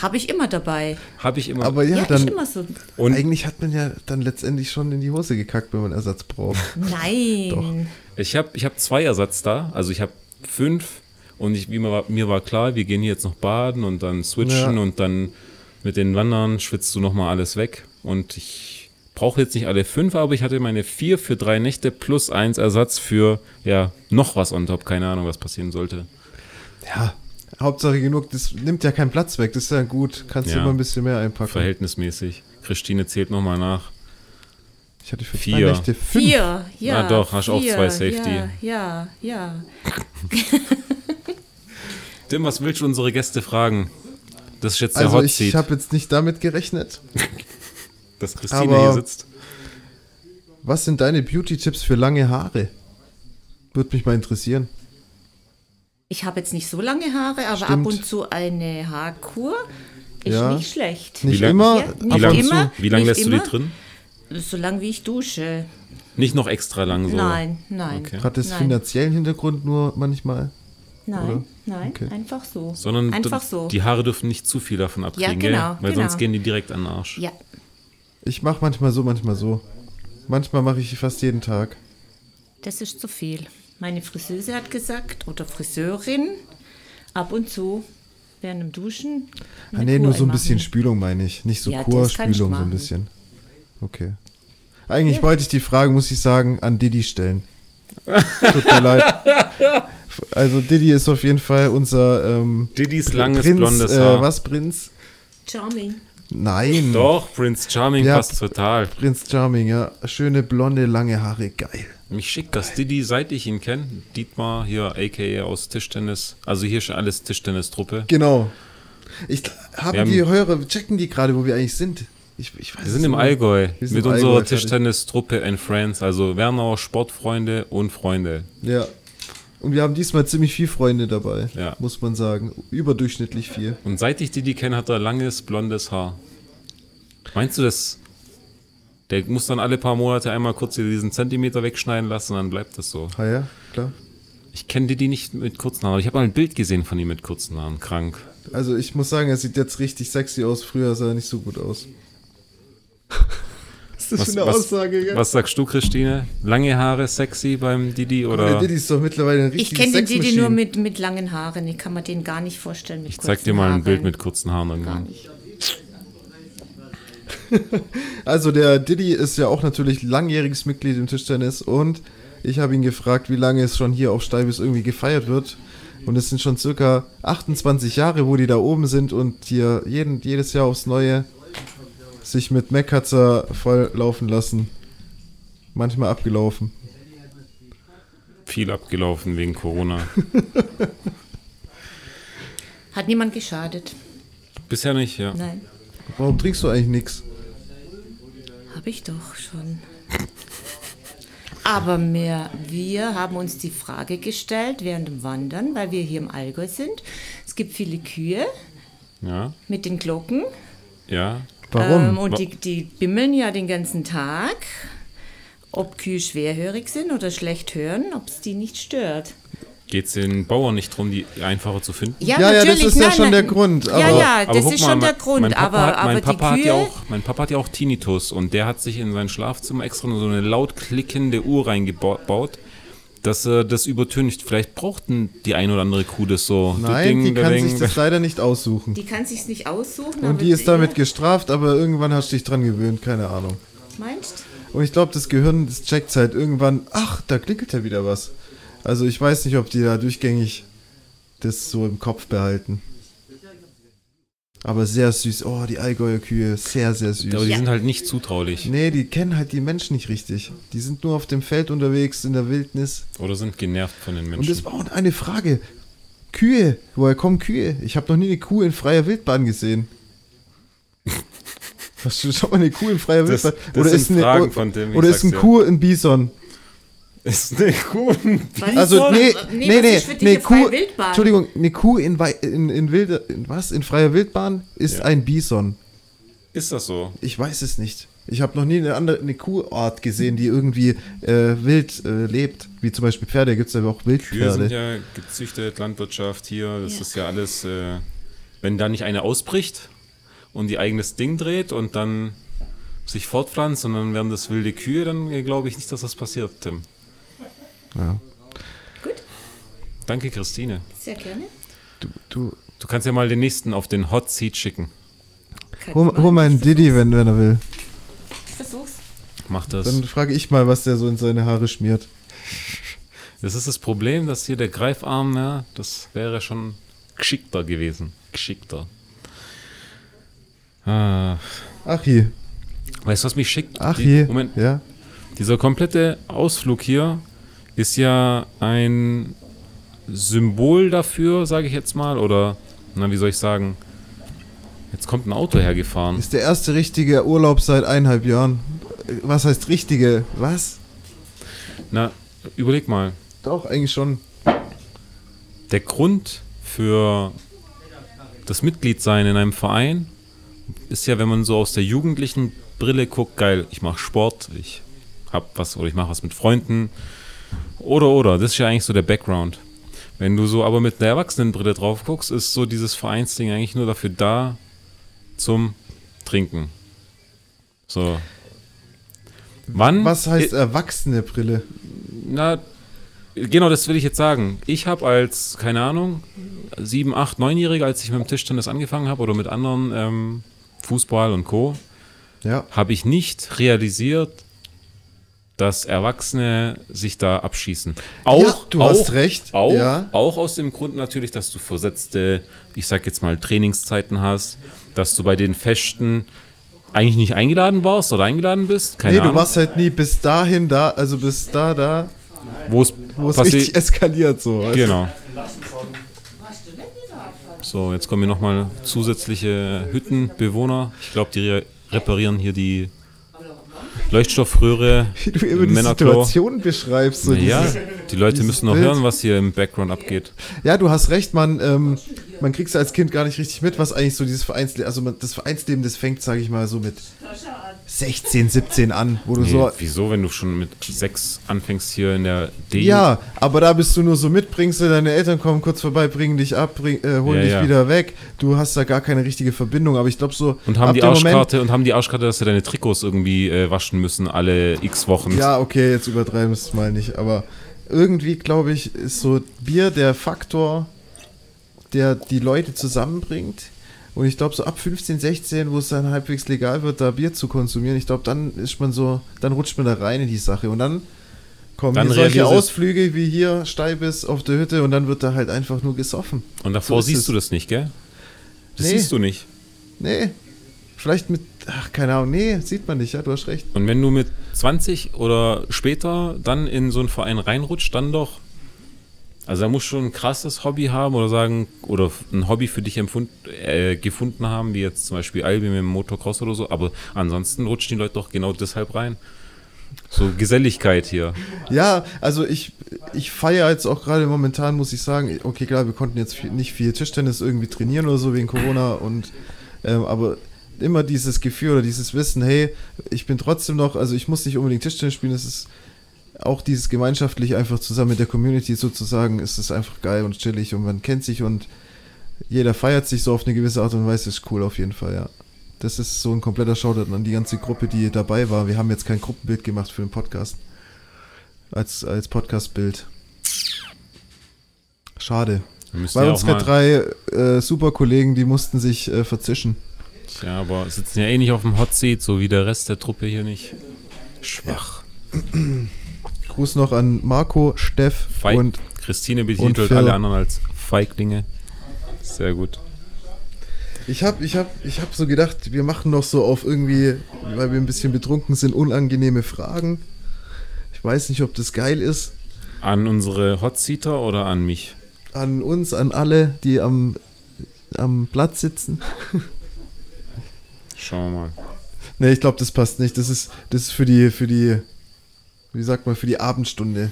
Habe ich immer dabei.
Habe ich immer.
Aber ja,
Ja, ist
dann.
immer so.
und
Eigentlich hat man ja dann letztendlich schon in die Hose gekackt, wenn man Ersatz braucht.
Nein.
ich habe ich hab zwei Ersatz da. Also ich habe fünf. Und ich, wie mir, war, mir war klar, wir gehen hier jetzt noch baden und dann switchen
Ja.
und dann mit den Wandern schwitzt du nochmal alles weg. Und ich brauche jetzt nicht alle fünf, aber ich hatte meine vier für drei Nächte plus eins Ersatz für ja noch was on top. Keine Ahnung, was passieren sollte.
Ja. Hauptsache genug, das nimmt ja keinen Platz weg, das ist ja gut. Kannst du
Ja.
immer ein bisschen mehr einpacken.
Verhältnismäßig. Christine zählt nochmal nach.
Ich hatte für
Vier.
zwei Nächte fünf.
Vier, ja.
Na doch, hast auch
vier,
zwei Safety.
Ja, ja, ja.
Tim, was willst du unsere Gäste fragen? Das ist jetzt der
Also
Hot
ich
Seat,
habe jetzt nicht damit gerechnet.
dass Christine
aber-
hier sitzt.
Was sind deine Beauty-Tipps für lange Haare? Würde mich mal interessieren.
Ich habe jetzt nicht so lange Haare, aber
Stimmt.
ab und zu eine Haarkur ist
Ja.
nicht schlecht.
Nicht
lang-
immer,
Ja,
Wie
nicht
lange
immer,
wie lang
nicht
lässt du
immer.
die drin?
So lange wie ich dusche.
Nicht noch extra lang so.
Nein, nein.
Okay.
hat das
Nein.
finanziellen Hintergrund nur manchmal.
Nein,
oder?
nein,
Okay.
einfach so.
Sondern
einfach so.
die Haare dürfen nicht zu viel davon abkriegen,
genau,
gell? Weil
genau.
sonst gehen die direkt an den Arsch.
ja,
Ich mache manchmal so, manchmal so. Manchmal mache ich fast jeden Tag.
das ist zu viel. Meine Friseuse hat gesagt, oder Friseurin, ab und zu während dem Duschen.
Ah, nee,
Kur
nur so ein
einmachen.
bisschen Spülung meine ich. Nicht so
Ja,
Kurspülung, so ein
machen.
bisschen. Okay. Eigentlich wollte ich die Frage, muss ich sagen, an Diddy stellen. Tut mir leid. Also Diddy ist auf jeden Fall unser ähm,
Diddy's langes
Prinz,
blondes
äh,
Haar.
was Prinz?
Charming.
Nein.
Doch, Prince Charming
Ja.
passt total.
Prinz Charming, ja. Schöne blonde, lange Haare, geil.
Mich schickt das Diddy, seit ich ihn kenne. Dietmar hier, a.k.a. aus Tischtennis. Also hier schon alles Tischtennis-Truppe.
Genau. Ich
haben-
die Hörer, checken die gerade, wo wir eigentlich sind. Ich, ich weiß
Wir sind im. Allgäu
Wir sind
mit unserer. Tischtennis-Truppe and Friends. Also Wernauer Sportfreunde und Freunde.
Ja. Und wir haben diesmal ziemlich viel Freunde dabei,
Ja.
muss man sagen. Überdurchschnittlich viel.
Und seit ich Diddy kenne, hat er langes blondes Haar. Meinst du das? Der muss dann alle paar Monate einmal kurz diesen Zentimeter wegschneiden lassen und dann bleibt das so.
Ah ja, klar.
Ich kenne Diddy nicht mit kurzen Haaren. Ich habe mal ein Bild gesehen von ihm mit kurzen Haaren. Krank.
Also ich muss sagen, er sieht jetzt richtig sexy aus. Früher sah er nicht so gut aus. Was ist das
Was,
für eine
was,
Aussage, gell?
was sagst du, Christine? Lange Haare sexy beim Diddy
Der
oder?
Diddy ist doch mittlerweile ein
Ich
richtiges
kenne den Didi nur mit, mit langen Haaren. Ich kann mir den gar nicht vorstellen mit
Ich zeig dir mal ein Bild mit kurzen Haaren
Gar
irgendwann.
nicht.
Also der Diddy ist ja auch natürlich langjähriges Mitglied im Tischtennis und ich habe ihn gefragt, wie lange es schon hier auf Steibis irgendwie gefeiert wird. Und es sind schon circa 28 Jahre, wo die da oben sind und hier jeden, jedes Jahr aufs Neue sich mit Meckkatzer volllaufen lassen. Manchmal abgelaufen.
Viel abgelaufen wegen Corona.
Hat niemand geschadet.
Bisher nicht, ja.
Nein,
Warum trinkst du eigentlich nichts?
habe ich doch schon. Aber mehr, wir haben uns die Frage gestellt während dem Wandern, weil wir hier im Allgäu sind. Es gibt viele Kühe
Ja,
mit den Glocken.
ja.
Warum?
Ähm, und die, die bimmeln ja den ganzen Tag. Ob Kühe schwerhörig sind oder schlecht hören, ob es die nicht stört.
Geht es den Bauern nicht darum, die einfacher zu finden?
Ja, ja, das ist ja schon der Grund,
ja,
aber-
ja,
Aber
das ist
mal,
schon der Grund.
Mein Papa,
aber
hat,
aber
mein,
die
Papa hat
Kühe,
ja auch, mein Papa hat ja auch Tinnitus und der hat sich in sein Schlafzimmer extra so eine laut klickende Uhr reingebaut, dass er das übertüncht. Vielleicht brauchten die ein oder andere Kuh das so.
Nein, die kann sich das leider nicht aussuchen.
die kann sich's nicht aussuchen.
Und
aber
die ist damit
ja,
gestraft, aber irgendwann hast du dich dran gewöhnt, keine Ahnung.
Meinst
Und ich glaube, das Gehirn, das checkt halt irgendwann, ach, da klickelt ja wieder was. Also ich weiß nicht, ob die da durchgängig das so im Kopf behalten. Aber sehr süß. Oh, die Allgäuer Kühe, sehr, sehr süß.
Aber die
Ja.
sind halt nicht zutraulich.
Nee, die kennen halt die Menschen nicht richtig. Die sind nur auf dem Feld unterwegs, in der Wildnis.
Oder sind genervt von den
Und
Menschen.
das war auch eine Frage. Kühe, woher kommen Kühe? Ich habe noch nie eine Kuh in freier Wildbahn gesehen. Hast du schon mal eine Kuh in freier
Das-
Wildbahn?
das
oder
sind
ist eine,
Fragen von dem, ich
oder ist ein. Kuh ein Bison?
Ist eine Kuh.
Was
Also,
soll-
nee, nee, nee, nee,
eine freie
Kuh,
Wildbahn?
Entschuldigung, eine Kuh in, in, in, wilde, in, was? in freier Wildbahn ist
Ja.
ein Bison.
Ist das so?
Ich weiß es nicht. Ich habe noch nie eine andere eine Kuhart gesehen, die irgendwie äh, wild äh, lebt. Wie zum Beispiel Pferde, gibt es ja auch
Kühe sind
Wildpferde.
ja gezüchtet, Landwirtschaft hier. Das
Ja.
ist ja alles, äh, wenn da nicht eine ausbricht und die eigenes Ding dreht und dann sich fortpflanzt und dann werden das wilde Kühe, dann äh, glaube ich nicht, dass das passiert, Tim.
Ja.
Gut,
Danke, Christine.
sehr gerne.
Du, du,
Du kannst ja mal den nächsten auf den Hot Seat schicken.
Hol, hol mal einen Diddy, wenn, wenn er will.
Ich versuch's.
Mach das.
Dann frage ich mal, was der so in seine Haare schmiert.
Das ist das Problem, dass hier der Greifarm, ja, das wäre schon geschickter gewesen. Geschickter. Ah,
Ach je,
weißt du, was mich schickt?
ach
Die-
je.
Moment,
Ja.
dieser komplette Ausflug hier ist ja ein Symbol dafür, sage ich jetzt mal, oder, na, wie soll ich sagen? Jetzt kommt ein Auto hergefahren.
Ist der erste richtige Urlaub seit eineinhalb Jahren. Was heißt richtige? Was?
Na, überleg mal.
Doch, eigentlich schon.
Der Grund für das Mitgliedsein in einem Verein ist ja, wenn man so aus der jugendlichen Brille guckt, geil, ich mache Sport, ich hab was oder ich mache was mit Freunden oder oder, das ist ja eigentlich so der Background. Wenn du so aber mit einer Erwachsenenbrille drauf guckst, ist so dieses Vereinsding eigentlich nur dafür da zum Trinken. So. Wann
Was heißt erwachsene Brille?
na, genau, das will ich jetzt sagen. Ich habe als, keine Ahnung, sieben, acht, neunjähriger, als ich mit dem Tischtennis angefangen habe oder mit anderen ähm, Fußball und Co.,
Ja.
habe ich nicht realisiert, dass Erwachsene sich da abschießen. Auch,
Ja, du
auch,
hast recht,
Auch,
ja.
auch aus dem Grund natürlich, dass du versetzte, ich sag jetzt mal, Trainingszeiten hast, dass du bei den Festen eigentlich nicht eingeladen warst oder eingeladen bist. Keine
nee,
Ahnung.
du warst halt nie bis dahin da, also bis da, da,
wo es
richtig eskaliert so.
Genau. So, jetzt kommen hier nochmal zusätzliche Hüttenbewohner. Ich glaube, die re reparieren hier die Leuchtstoffröhre
Wie du immer
im
die. Situation beschreibst. So
Ja, die Leute müssen noch
Bild.
hören, was hier im Background abgeht.
Ja, du hast recht, man, ähm, man kriegst als Kind gar nicht richtig mit, was eigentlich so dieses Vereinsleben, also man, das Vereinsleben, das fängt, sage ich mal, so mit 16, 17 an, wo du
Nee,
so,
wieso, wenn du schon mit sechs anfängst hier in der D?
ja, aber da bist du nur so mitbringst, deine Eltern kommen kurz vorbei, bringen dich ab, bring, äh, holen
Ja,
dich
ja.
wieder weg, du hast da gar keine richtige Verbindung, aber ich glaube so,
Und haben
ab
die
dem Moment,
Arschkarte und haben die Arschkarte, dass sie deine Trikots irgendwie äh, waschen müssen alle x Wochen.
ja, okay, jetzt übertreiben wir es mal nicht, aber irgendwie, glaube ich, ist so Bier der Faktor, der die Leute zusammenbringt. Und ich glaube, so ab 15, 16, wo es dann halbwegs legal wird, da Bier zu konsumieren, ich glaube, dann ist man so, dann rutscht man da rein in die Sache. Und dann kommen
Dann
solche Ausflüge wie hier, Steibis auf der Hütte und dann wird da halt einfach nur gesoffen.
Und davor
So
siehst du das nicht, gell? Das
Nee.
siehst du nicht.
Nee, vielleicht mit, ach, keine Ahnung, nee, sieht man nicht, ja, du hast recht.
Und wenn du mit 20 oder später dann in so einen Verein reinrutscht, dann doch. Also musst du schon ein krasses Hobby haben oder sagen, oder ein Hobby für dich äh, gefunden haben, wie jetzt zum Beispiel Albi mit dem Motocross oder so, aber ansonsten rutschen die Leute doch genau deshalb rein. So Geselligkeit hier.
Ja, also ich, ich feiere jetzt auch gerade momentan, muss ich sagen, okay, klar, wir konnten jetzt nicht viel Tischtennis irgendwie trainieren oder so wegen Corona und ähm, aber immer dieses Gefühl oder dieses Wissen, hey, ich bin trotzdem noch, also ich muss nicht unbedingt Tischtennis spielen, es ist auch dieses gemeinschaftlich einfach zusammen mit der Community sozusagen, ist es einfach geil und chillig und man kennt sich und jeder feiert sich so auf eine gewisse Art und Weise, ist cool auf jeden Fall, ja. Das ist so ein kompletter Shoutout an die ganze Gruppe, die dabei war. Wir haben jetzt kein Gruppenbild gemacht für den Podcast als, als Podcast-Bild. Schade. Weil
ja
unsere
mal,
drei äh, super Kollegen, die mussten sich äh, verzischen.
Ja, aber sitzen ja eh nicht auf dem Hot Seat, so wie der Rest der Truppe hier nicht. Schwach.
Gruß noch an Marco, Steff
Feig.
und
Christine betitelt alle anderen als Feiglinge. Sehr gut.
ich habe ich hab, ich hab so gedacht, wir machen noch so auf irgendwie, weil wir ein bisschen betrunken sind, unangenehme Fragen. Ich weiß nicht, ob das geil ist.
An unsere Hot Seater oder an mich?
An uns, an alle, die am, am Platz sitzen.
Schauen wir mal.
Ne, ich glaube, das passt nicht. Das ist, das ist für die, für die, wie sagt man, für die Abendstunde.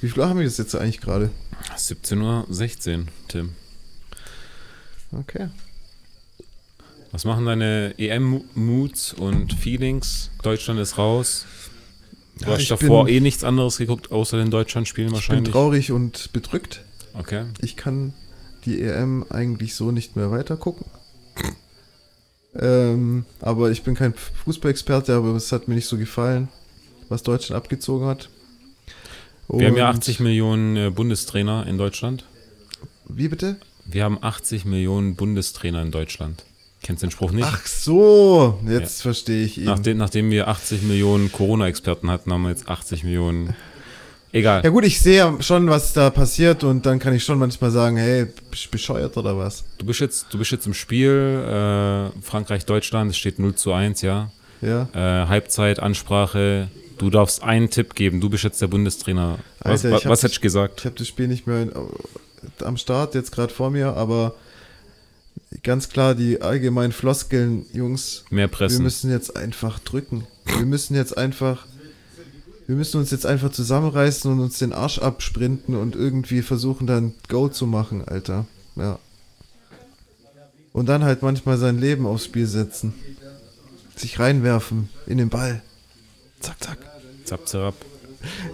Wie viel Uhr haben wir das jetzt eigentlich gerade?
17.16 Uhr, Tim.
Okay.
Was machen deine EM-Moods und Feelings? Deutschland ist raus. Du
Ja,
hast
ich
davor
bin-
eh nichts anderes geguckt, außer den Deutschland-Spielen
Ich bin
wahrscheinlich.
traurig und bedrückt.
Okay.
Ich kann die EM eigentlich so nicht mehr weitergucken. Ähm, aber ich bin kein Fußballexperte, aber es hat mir nicht so gefallen, was Deutschland abgezogen hat.
Wir haben ja
Und-
80 Millionen äh, Bundestrainer in Deutschland.
Wie bitte?
Wir haben 80 Millionen Bundestrainer in Deutschland. Kennst den Spruch nicht?
Ach so, jetzt verstehe ich ihn.
Nachdem, nachdem wir 80 Millionen Corona-Experten hatten, haben wir jetzt 80 Millionen. Egal.
Ja gut, ich sehe ja schon, was da passiert und dann kann ich schon manchmal sagen, hey, bist bescheuert oder was?
Du bist jetzt, du bist jetzt im Spiel, äh, Frankreich-Deutschland, es steht 0 zu 1, ja.
Ja.
Äh, Halbzeit, Ansprache, du darfst einen Tipp geben, du bist jetzt der Bundestrainer. Was,
Alter, ich
was, hättest du gesagt?
Ich habe das Spiel nicht mehr in, am Start, jetzt gerade vor mir, aber ganz klar die allgemeinen Floskeln, Jungs,
Mehr
wir
Pressen.
müssen jetzt einfach drücken. Wir müssen jetzt einfach, wir müssen uns jetzt einfach zusammenreißen und uns den Arsch absprinten und irgendwie versuchen dann Go zu machen, Alter. Ja. Und dann halt manchmal sein Leben aufs Spiel setzen. Sich reinwerfen in den Ball. Zack, zack.
Zap, zap.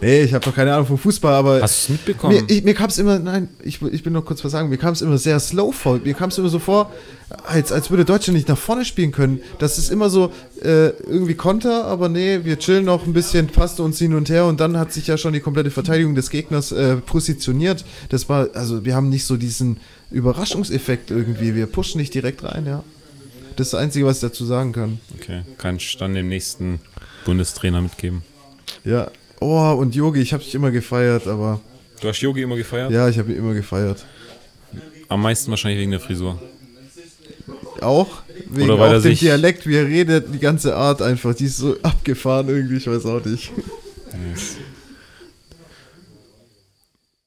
Nee, ich habe doch keine Ahnung vom Fußball, aber
Hast du es mitbekommen?
mir, ich, mir kam es immer, nein, ich, ich will noch kurz was sagen, mir kam es immer sehr slow vor. Mir kam es immer so vor, als, als würde Deutschland nicht nach vorne spielen können. Das ist immer so äh, irgendwie Konter, aber nee, wir chillen noch ein bisschen, passt uns hin und her und dann hat sich ja schon die komplette Verteidigung des Gegners äh, positioniert. Das war, also wir haben nicht so diesen Überraschungseffekt irgendwie. Wir pushen nicht direkt rein, ja. Das ist das Einzige, was ich dazu sagen kann.
Okay, kannst du dann dem nächsten Bundestrainer mitgeben.
Ja. Oh, und Yogi, ich habe dich immer gefeiert, aber
Du hast Yogi immer gefeiert?
ja, ich habe ihn immer gefeiert.
Am meisten wahrscheinlich wegen der Frisur.
Auch wegen
Oder weil
auch
er
dem Dialekt, wie er redet, die ganze Art einfach, die ist so abgefahren irgendwie, ich weiß auch nicht.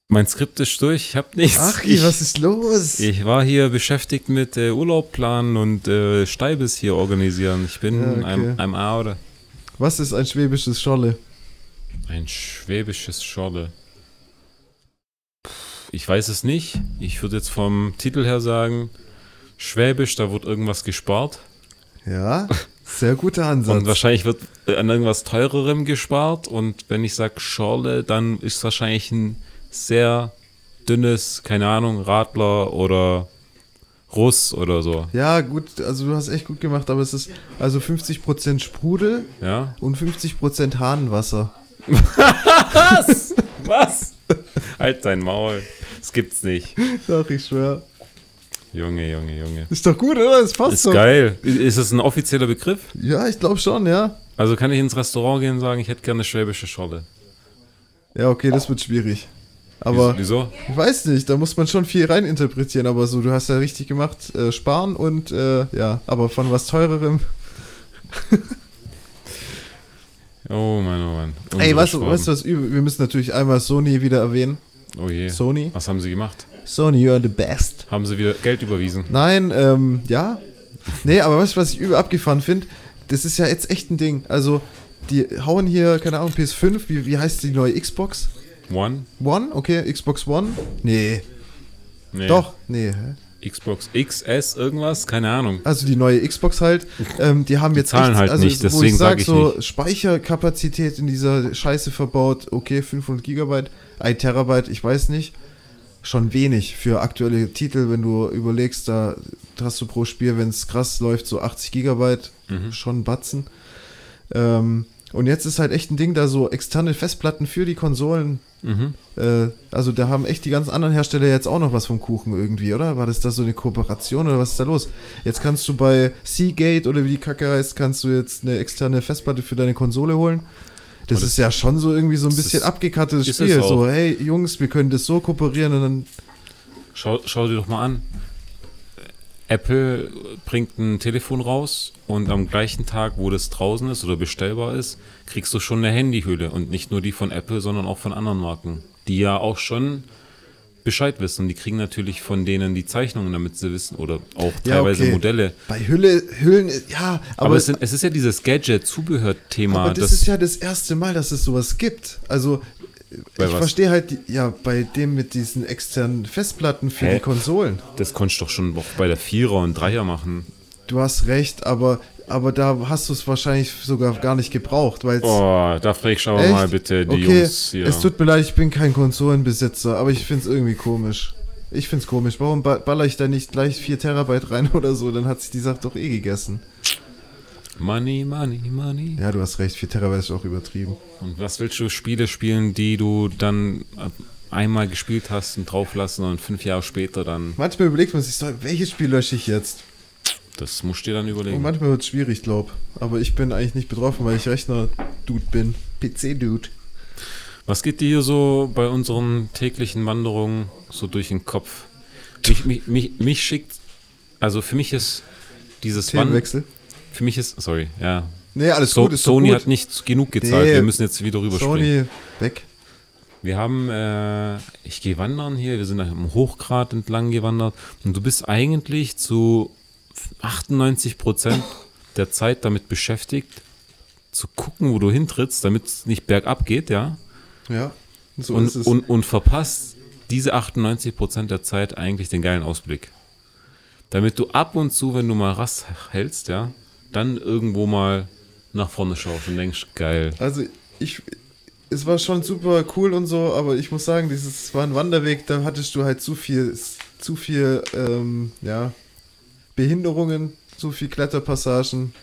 Mein Skript ist durch, ich hab nichts.
Ach,
ich,
was ist los?
ich war hier beschäftigt mit äh, Urlaub planen und äh, Steibes hier organisieren. Ich bin
Ja, okay.
I'm, I'm out.
Was ist ein schwäbisches Scholle?
Ein schwäbisches Schorle. Ich weiß es nicht. Ich würde jetzt vom Titel her sagen, Schwäbisch, da wird irgendwas gespart.
Ja, sehr guter Ansatz.
Und wahrscheinlich wird äh, an irgendwas teurerem gespart. Und wenn ich sage Schorle, dann ist es wahrscheinlich ein sehr dünnes, keine Ahnung, Radler oder Russ oder so.
ja, gut, also du hast echt gut gemacht, aber es ist also 50% Sprudel
Ja?
und 50% Hahnenwasser.
Was? halt dein Maul. Das gibt's nicht.
Doch, ich schwör.
Junge, Junge, Junge.
Ist doch gut, oder? Das passt
Ist
doch.
geil. Ist es ein offizieller Begriff?
Ja, ich glaube schon, ja.
Also kann ich ins Restaurant gehen und sagen, ich hätte gerne schwäbische Schorle.
Ja, okay, das wird schwierig. Aber
Wieso?
ich weiß nicht, da muss man schon viel reininterpretieren, aber so, du hast ja richtig gemacht, äh, sparen und äh, ja, aber von was teurerem.
Oh Mann, oh.
Ey,
Unsere
weißt du, weißt du was übel? Wir müssen natürlich einmal Sony wieder erwähnen.
Oh je.
Sony.
Was haben sie gemacht?
Sony, you're the best.
Haben sie wieder Geld überwiesen?
Nein, ähm, ja. Nee, aber weißt du, was ich übel abgefahren finde? Das ist ja jetzt echt ein Ding. Also, die hauen hier, keine Ahnung, PS5, wie, wie heißt die neue Xbox?
One?
One? Okay, Xbox One? Nee.
Nee.
Doch, nee. hä?
Xbox XS irgendwas? Keine Ahnung.
Also die neue Xbox halt, ähm, die haben jetzt
zahlen halt
also
nicht,
wo
deswegen
ich sag,
sag ich
so
nicht.
Speicherkapazität in dieser Scheiße verbaut, okay, 500 Gigabyte, 1 Terabyte, ich weiß nicht, schon wenig für aktuelle Titel, wenn du überlegst, da hast du pro Spiel, wenn es krass läuft, so 80 Gigabyte,
Mhm.
schon Batzen. Ähm, Und jetzt ist halt echt ein Ding, da so externe Festplatten für die Konsolen.
Mhm.
Äh, also da haben echt die ganzen anderen Hersteller jetzt auch noch was vom Kuchen irgendwie, oder? War das da so eine Kooperation oder was ist da los? Jetzt kannst du bei Seagate oder wie die Kacke heißt, kannst du jetzt eine externe Festplatte für deine Konsole holen. Das,
das-
ist ja schon so irgendwie so ein bisschen
ist-
abgekartetes Spiel. So, hey Jungs, wir können das so kooperieren und dann.
Schau, schau dir doch mal an. Apple bringt ein Telefon raus und am gleichen Tag, wo das draußen ist oder bestellbar ist, kriegst du schon eine Handyhülle und nicht nur die von Apple, sondern auch von anderen Marken, die ja auch schon Bescheid wissen. Und die kriegen natürlich von denen die Zeichnungen, damit sie wissen oder auch
Ja,
teilweise
okay.
Modelle.
Bei Hülle, Hüllen, ja,
Aber,
aber,
es, sind, es ist ja dieses Gadget-Zubehör-Thema.
aber das, ist ja das erste Mal, dass es sowas gibt. Also
Bei
ich
was?
verstehe halt, die, ja, bei dem mit diesen externen Festplatten für
Hä?
die Konsolen.
das konntest du doch schon bei der Vierer und Dreier machen.
Du hast recht, aber, aber da hast du es wahrscheinlich sogar gar nicht gebraucht, weil es.
Oh, da fragst du aber mal bitte die
okay,
Jungs hier.
es tut mir leid, ich bin kein Konsolenbesitzer, aber ich finde es irgendwie komisch. Ich finde es komisch. Warum ba- baller ich da nicht gleich 4 Terabyte rein oder so? Dann hat sich die Sache doch eh gegessen.
Money, money, money.
Ja, du hast recht, 4 Terabyte ist auch übertrieben.
Und was willst du Spiele spielen, die du dann einmal gespielt hast und drauflassen und fünf Jahre später dann,
Manchmal überlegt man sich so, welches Spiel lösche ich jetzt?
das musst du dir dann
Und
überlegen.
manchmal wird es schwierig, glaub. Aber ich bin eigentlich nicht betroffen, weil ich Rechner-Dude bin. PC-Dude.
Was geht dir hier so bei unseren täglichen Wanderungen so durch den Kopf? Mich, mich, mich, mich schickt, also für mich ist dieses
Themenwechsel.
Für mich ist, sorry, ja,
Nee, alles
so,
gut, ist
Sony
gut.
hat nicht genug gezahlt,
Nee,
wir müssen jetzt wieder rüberspringen.
Sony, weg.
Wir haben, äh, ich gehe wandern hier, wir sind am Hochgrat entlang gewandert und du bist eigentlich zu 98 Prozent der Zeit damit beschäftigt, zu gucken, wo du hintrittst, damit es nicht bergab geht, ja,
Ja, so
und, und, und verpasst diese 98 Prozent der Zeit eigentlich den geilen Ausblick. Damit du ab und zu, wenn du mal Rast hältst, ja, dann irgendwo mal nach vorne schaust und denkst, geil.
Also ich, es war schon super cool und so, aber ich muss sagen, dieses war ein Wanderweg, da hattest du halt zu viel, zu viel, ähm, ja, Behinderungen, zu viel Kletterpassagen.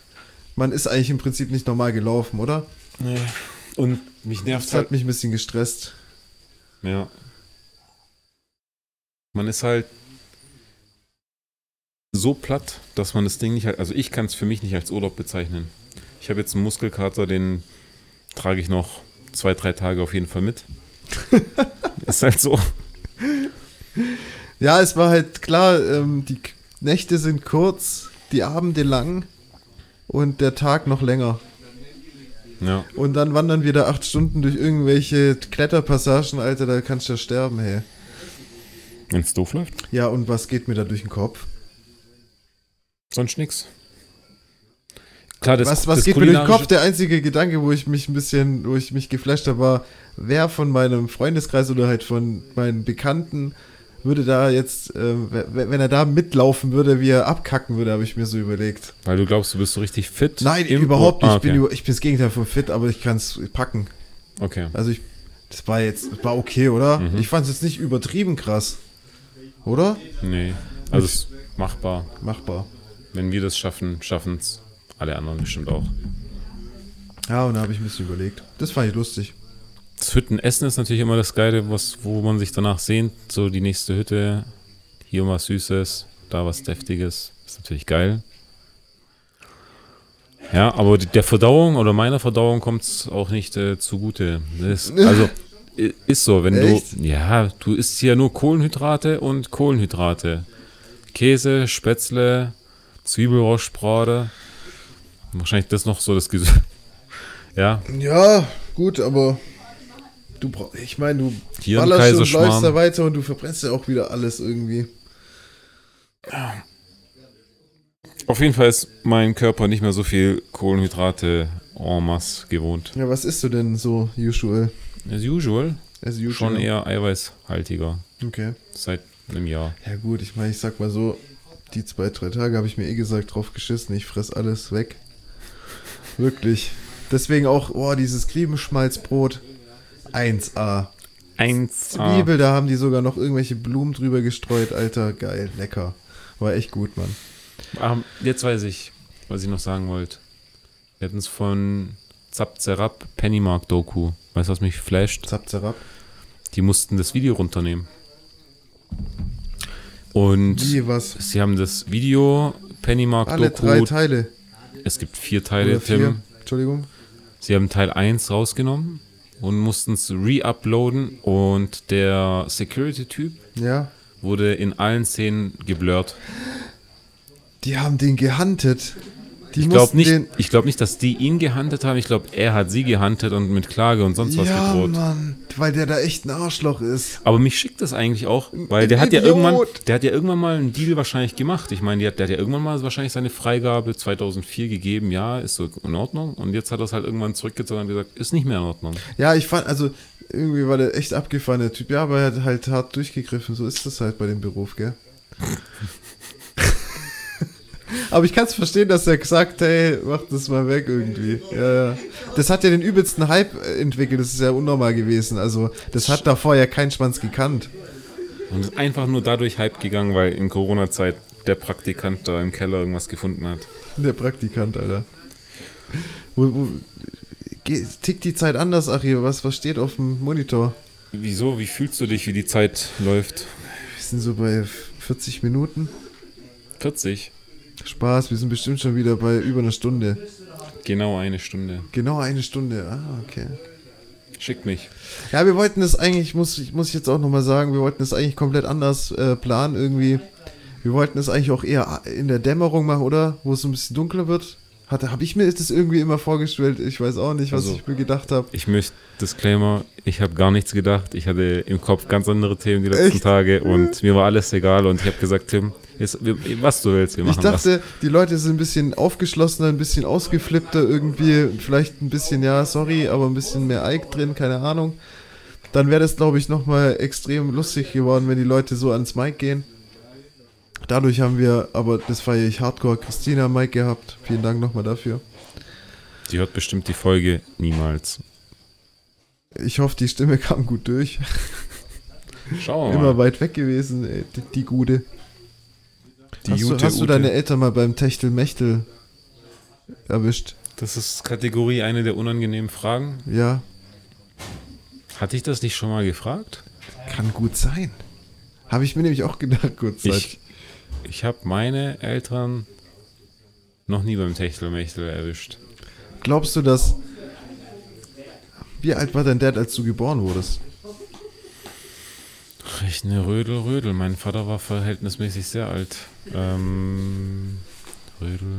Man ist eigentlich im Prinzip nicht normal gelaufen, oder?
Nee. Und mich nervt
Das hat mich ein bisschen gestresst.
Ja. Man ist halt so platt, dass man das Ding nicht, also ich kann es für mich nicht als Urlaub bezeichnen. Ich habe jetzt einen Muskelkater, den trage ich noch zwei, drei Tage auf jeden Fall mit. ist halt so.
Ja, es war halt klar, ähm, die Nächte sind kurz, die Abende lang und der Tag noch länger.
Ja.
Und dann wandern wir da acht Stunden durch irgendwelche Kletterpassagen, Alter, da kannst du ja sterben, hey.
Wenn es doof läuft,
Ja, und was geht mir da durch den Kopf?
Sonst nix. Klar, das,
was was
das
geht mir durch den Kopf? Der einzige Gedanke, wo ich mich ein bisschen, wo ich mich geflasht habe, war, wer von meinem Freundeskreis oder halt von meinen Bekannten würde da jetzt, äh, wenn er da mitlaufen würde, wie er abkacken würde, habe ich mir so überlegt.
Weil du glaubst, du bist so richtig fit.
Nein, überhaupt nicht.
Ah,
Ich, bin
okay.
ich bin das Gegenteil von fit, aber ich kann es packen.
okay.
Also ich, das war jetzt, das war okay, oder?
Mhm.
Ich fand es jetzt nicht übertrieben krass. Oder?
Nee. Also ist machbar.
Machbar.
Wenn wir das schaffen, schaffen es alle anderen bestimmt auch.
Ja, und da habe ich ein bisschen überlegt. Das fand ich lustig.
Das Hüttenessen ist natürlich immer das Geile, was, wo man sich danach sehnt. So die nächste Hütte, hier was Süßes, da was Deftiges. Ist natürlich geil. Ja, aber der Verdauung oder meiner Verdauung kommt es auch nicht äh, zugute. Das, also ist so, wenn
Echt?
du. Ja, du isst hier nur Kohlenhydrate und Kohlenhydrate. Käse, Spätzle, Zwiebelrostbrate. Wahrscheinlich das noch so das Gesü Ja,
Ja, gut, aber du brauchst, ich meine, du
Hier
ballerst und läufst da weiter und du verbrennst ja auch wieder alles irgendwie.
Auf jeden Fall ist mein Körper nicht mehr so viel Kohlenhydrate en masse gewohnt.
Ja, was isst du denn so usual?
As usual,
As usual.
schon eher eiweißhaltiger.
Okay.
Seit einem Jahr.
Ja gut, ich meine, ich sag mal so, die zwei, drei Tage habe ich mir eh gesagt drauf geschissen, ich fress alles weg. Wirklich. Deswegen auch, oh, dieses Griebenschmalzbrot. 1A.
Eins.
Zwiebel, da haben die sogar noch irgendwelche Blumen drüber gestreut, Alter, geil, lecker. War echt gut, Mann.
Ah, jetzt weiß ich, was ich noch sagen wollte. Wir hatten es von Zap Zerab Pennymark Doku. Weißt du, was mich flasht?
Zap, zerab.
Die mussten das Video runternehmen. Und
Wie, was?
sie haben das Video Pennymark
Alle
Doku.
drei Teile.
es gibt vier Teile,
Oder vier.
Tim.
Entschuldigung.
Sie haben Teil 1 rausgenommen und mussten es re-uploaden und der Security-Typ
Ja.
wurde in allen Szenen geblurrt.
Die haben den gehuntet. Die
Ich glaube nicht, ich glaub nicht, dass die ihn gehandelt haben. Ich glaube, er hat sie gehandelt und mit Klage und sonst was
Ja,
gedroht.
Mann. Weil der da echt ein Arschloch ist.
Aber mich schickt das eigentlich auch, weil
Ein
der hat ja irgendwann, der hat ja irgendwann mal einen Deal wahrscheinlich gemacht. Ich meine, der, hat- der hat ja irgendwann mal wahrscheinlich seine Freigabe 2004 gegeben. Ja, ist so in Ordnung. Und jetzt hat er es halt irgendwann zurückgezogen und gesagt, ist nicht mehr in Ordnung.
Ja, ich fand, also irgendwie war der echt abgefahren, der Typ. Ja, aber er hat halt hart durchgegriffen. So ist das halt bei dem Beruf, gell? Aber ich kann es verstehen, dass er gesagt hey, mach das mal weg irgendwie. Ja, ja. Das hat ja den übelsten Hype äh, entwickelt. Das ist ja unnormal gewesen. Also, das hat davor ja kein Schwanz gekannt.
Und ist einfach nur dadurch Hype gegangen, weil in Corona-Zeit der Praktikant da im Keller irgendwas gefunden hat.
Der Praktikant, Alter. Wo, wo, tickt die Zeit anders, Achie? Was, was steht auf dem Monitor?
Wieso? Wie fühlst du dich, wie die Zeit läuft?
Wir sind so bei 40 Minuten.
40.
Spaß, wir sind bestimmt schon wieder bei über einer Stunde.
Genau eine Stunde.
Genau eine Stunde. Ah, okay.
Schickt mich.
Ja, wir wollten das eigentlich, muss ich, muss ich jetzt auch nochmal sagen, wir wollten das eigentlich komplett anders äh, planen irgendwie. Wir wollten das eigentlich auch eher in der Dämmerung machen, oder? Wo es so ein bisschen dunkler wird. Habe ich mir das irgendwie immer vorgestellt. Ich weiß auch nicht, was
Also-
ich mir gedacht habe.
Ich möchte, Disclaimer, ich habe gar nichts gedacht. Ich hatte im Kopf ganz andere Themen die letzten
Echt?
Tage und mir war alles egal und ich habe gesagt, Tim, jetzt, was du willst, wir machen
Ich dachte, die Leute sind ein bisschen aufgeschlossener, ein bisschen ausgeflippter irgendwie. Vielleicht ein bisschen, ja, sorry, aber ein bisschen mehr Ike drin, keine Ahnung. Dann wäre das, glaube ich, nochmal extrem lustig geworden, wenn die Leute so ans Mic gehen. Dadurch haben wir, aber das feiere ich hardcore, Christina Mic gehabt. Vielen Dank nochmal dafür.
Die hört bestimmt die Folge niemals.
Ich hoffe, die Stimme kam gut durch.
Schauen wir
Immer
mal.
weit weg gewesen, ey, die, die Gude.
Die
hast du,
Jute
hast du deine Eltern mal beim Techtelmechtel erwischt?
Das ist Kategorie eine der unangenehmen Fragen.
Ja,
Hatte ich das nicht schon mal gefragt?
kann gut sein. Habe ich mir nämlich auch gedacht, kurz
Ich, ich habe meine Eltern noch nie beim Techtelmechtel erwischt.
Glaubst du, dass. Wie alt war dein Dad, als du geboren wurdest?
Ich ne Rödel, Rödel. Mein Vater war verhältnismäßig sehr alt. Ähm, Rödel.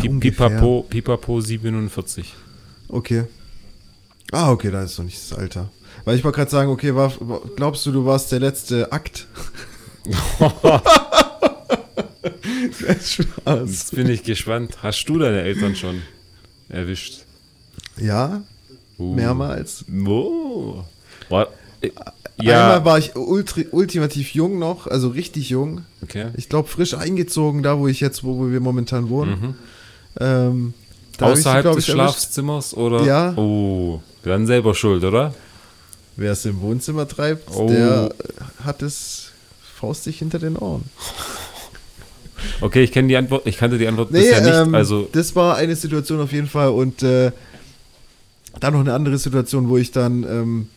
Pi-
ungefähr.
Pipapo, Pipapo 47.
Okay. Ah, okay, da ist noch nicht das Alter. Weil ich wollte gerade sagen, okay, war, glaubst du, du warst der letzte Akt? Spaß.
Jetzt bin ich gespannt. Hast du deine Eltern schon erwischt?
Ja,
Uh.
mehrmals.
Wo? War, äh,
Einmal
ja,
war ich ultra, ultimativ jung noch, also richtig jung.
okay.
Ich glaube, frisch eingezogen, da wo ich jetzt, wo, wo wir momentan wohnen. Ähm, da hab ich
Außerhalb
glaub
des. Schlafzimmers oder?
Ja.
Oh, dann selber schuld, oder?
Wer es im Wohnzimmer treibt,
Oh.
der äh, hat es faustig hinter den Ohren.
Okay, ich kenne die Antwort. Ich kannte die Antwort
Nee,
bisher nicht.
ähm,
also
das war eine Situation auf jeden Fall und äh, dann noch eine andere Situation, wo ich dann, ähm,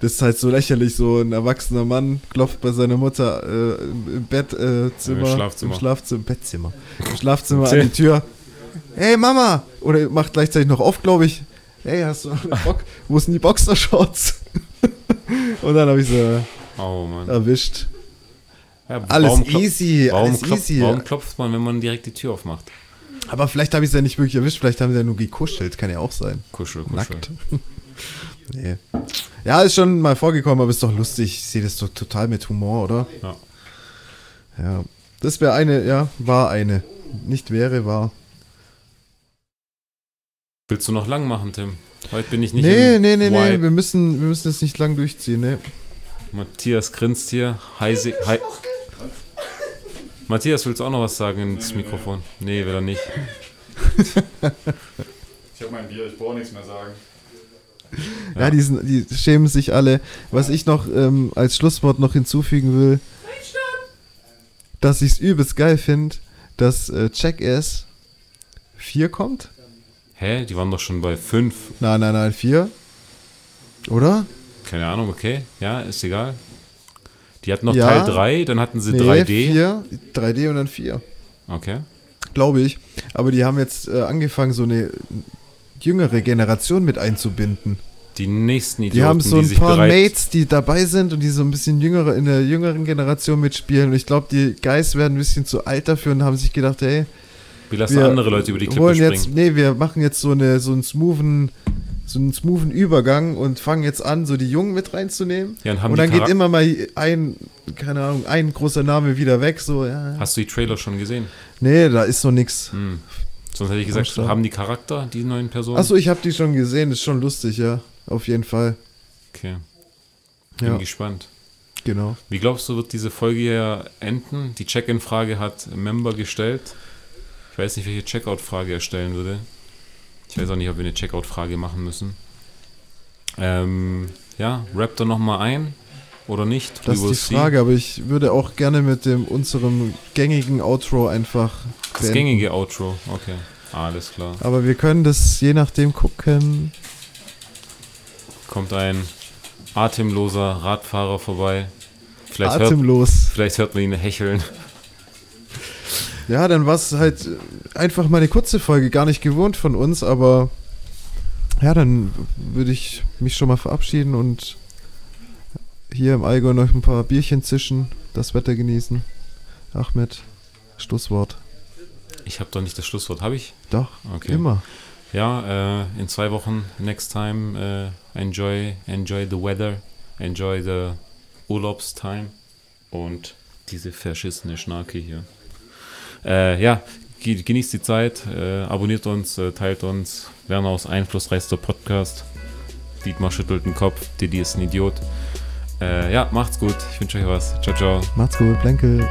das ist halt so lächerlich, so ein erwachsener Mann klopft bei seiner Mutter äh, im, im Bettzimmer, äh, Zimmer,
Im Schlafzimmer.
im Schlafzimmer, Bettzimmer, im Schlafzimmer an die Tür. Hey Mama! Oder macht gleichzeitig noch auf, glaube ich. Hey, hast du noch eine Bock? Wo sind die Boxershorts? und dann habe ich sie
oh
erwischt.
Ja,
Alles easy,
Warum,
alles
klopft,
easy.
warum klopft man, wenn man direkt die Tür aufmacht?
Aber vielleicht habe ich es ja nicht wirklich erwischt, vielleicht haben sie ja nur gekuschelt, kann ja auch sein.
Kuschel, kuschel.
Nackt. nee. Ja, ist schon mal vorgekommen, aber ist doch lustig. Ich sehe das doch total mit Humor, oder?
Ja.
Ja. Das wäre eine, ja, war eine. Nicht wäre, war.
Willst du noch lang machen, Tim? Heute bin ich nicht
Nee,
im
nee, nee, nee. Wir müssen, wir müssen das nicht lang durchziehen, ne?
Matthias grinst hier. Heise, hei Matthias, willst du auch noch was sagen ins Mikrofon? Nee, will er nicht.
Ich habe mein Bier, ich brauche nichts mehr sagen.
Ja,
Ja.
die, sind, die schämen sich alle. Was ich noch ähm, als Schlusswort noch hinzufügen will, dass ich es übelst geil finde, dass äh, Jackass 4 kommt?
Hä? Die waren doch schon bei 5.
Nein, nein, nein, 4. Oder?
Keine Ahnung, okay. Ja, ist egal. Die hatten noch
Ja.
Teil 3, dann hatten sie
Nee,
3D.
4, 3D und dann 4.
Okay.
Glaube ich. Aber die haben jetzt äh, angefangen, so eine jüngere Generation mit einzubinden.
Die nächsten Idioten,
Die haben so ein paar Mates, die dabei sind und die so ein bisschen jüngere, in der jüngeren Generation mitspielen. Und ich glaube, die Guys werden ein bisschen zu alt dafür und haben sich gedacht, hey,
Wir lassen
wir
andere Leute über die Klippe
wollen
springen.
jetzt, nee, wir machen jetzt so, eine, so einen smoothen, so einen smoothen Übergang und fangen jetzt an, so die Jungen mit reinzunehmen.
Ja, und
und dann geht immer mal ein, keine Ahnung, ein großer Name wieder weg. So, ja.
Hast du die Trailer schon gesehen?
Nee, da ist noch nix.
Hm. Sonst hätte ich gesagt,
du?
haben die Charakter, die neuen Personen?
Achso, ich habe die schon gesehen, ist schon lustig, ja. Auf jeden Fall.
Okay. Bin
Ja,
gespannt.
genau.
Wie glaubst du, wird diese Folge hier enden? Die Check-in-Frage hat ein Member gestellt. Ich weiß nicht, welche Checkout-Frage er stellen würde. Ich weiß auch nicht, ob wir eine Checkout-Frage machen müssen. Ähm, ja, rappt er nochmal ein oder nicht?
Das ist die
see.
Frage, aber ich würde auch gerne mit dem unserem gängigen Outro einfach.
Das
beenden.
gängige Outro, okay. Alles klar.
Aber wir können das je nachdem gucken.
Kommt ein atemloser Radfahrer vorbei. Vielleicht hört,
Atemlos.
vielleicht hört man ihn hecheln.
Ja, dann war es halt einfach mal eine kurze Folge, gar nicht gewohnt von uns, aber ja, dann würde ich mich schon mal verabschieden und hier im Allgäu noch ein paar Bierchen zischen, das Wetter genießen. Ahmed, Schlusswort.
Ich habe doch nicht das Schlusswort, habe ich?
Doch,
Okay.
immer.
Ja, äh, in zwei Wochen, next time, äh, enjoy, enjoy the weather, enjoy the Urlaubstime und diese verschissene Schnarke hier. Äh, ja, ge- genießt die Zeit, äh, abonniert uns, äh, teilt uns. Werner einflussreichster Podcast. Dietmar schüttelt den Kopf, Didi ist ein Idiot. Äh, ja, macht's gut. Ich wünsche euch was. Ciao, ciao.
Macht's gut, Blankel.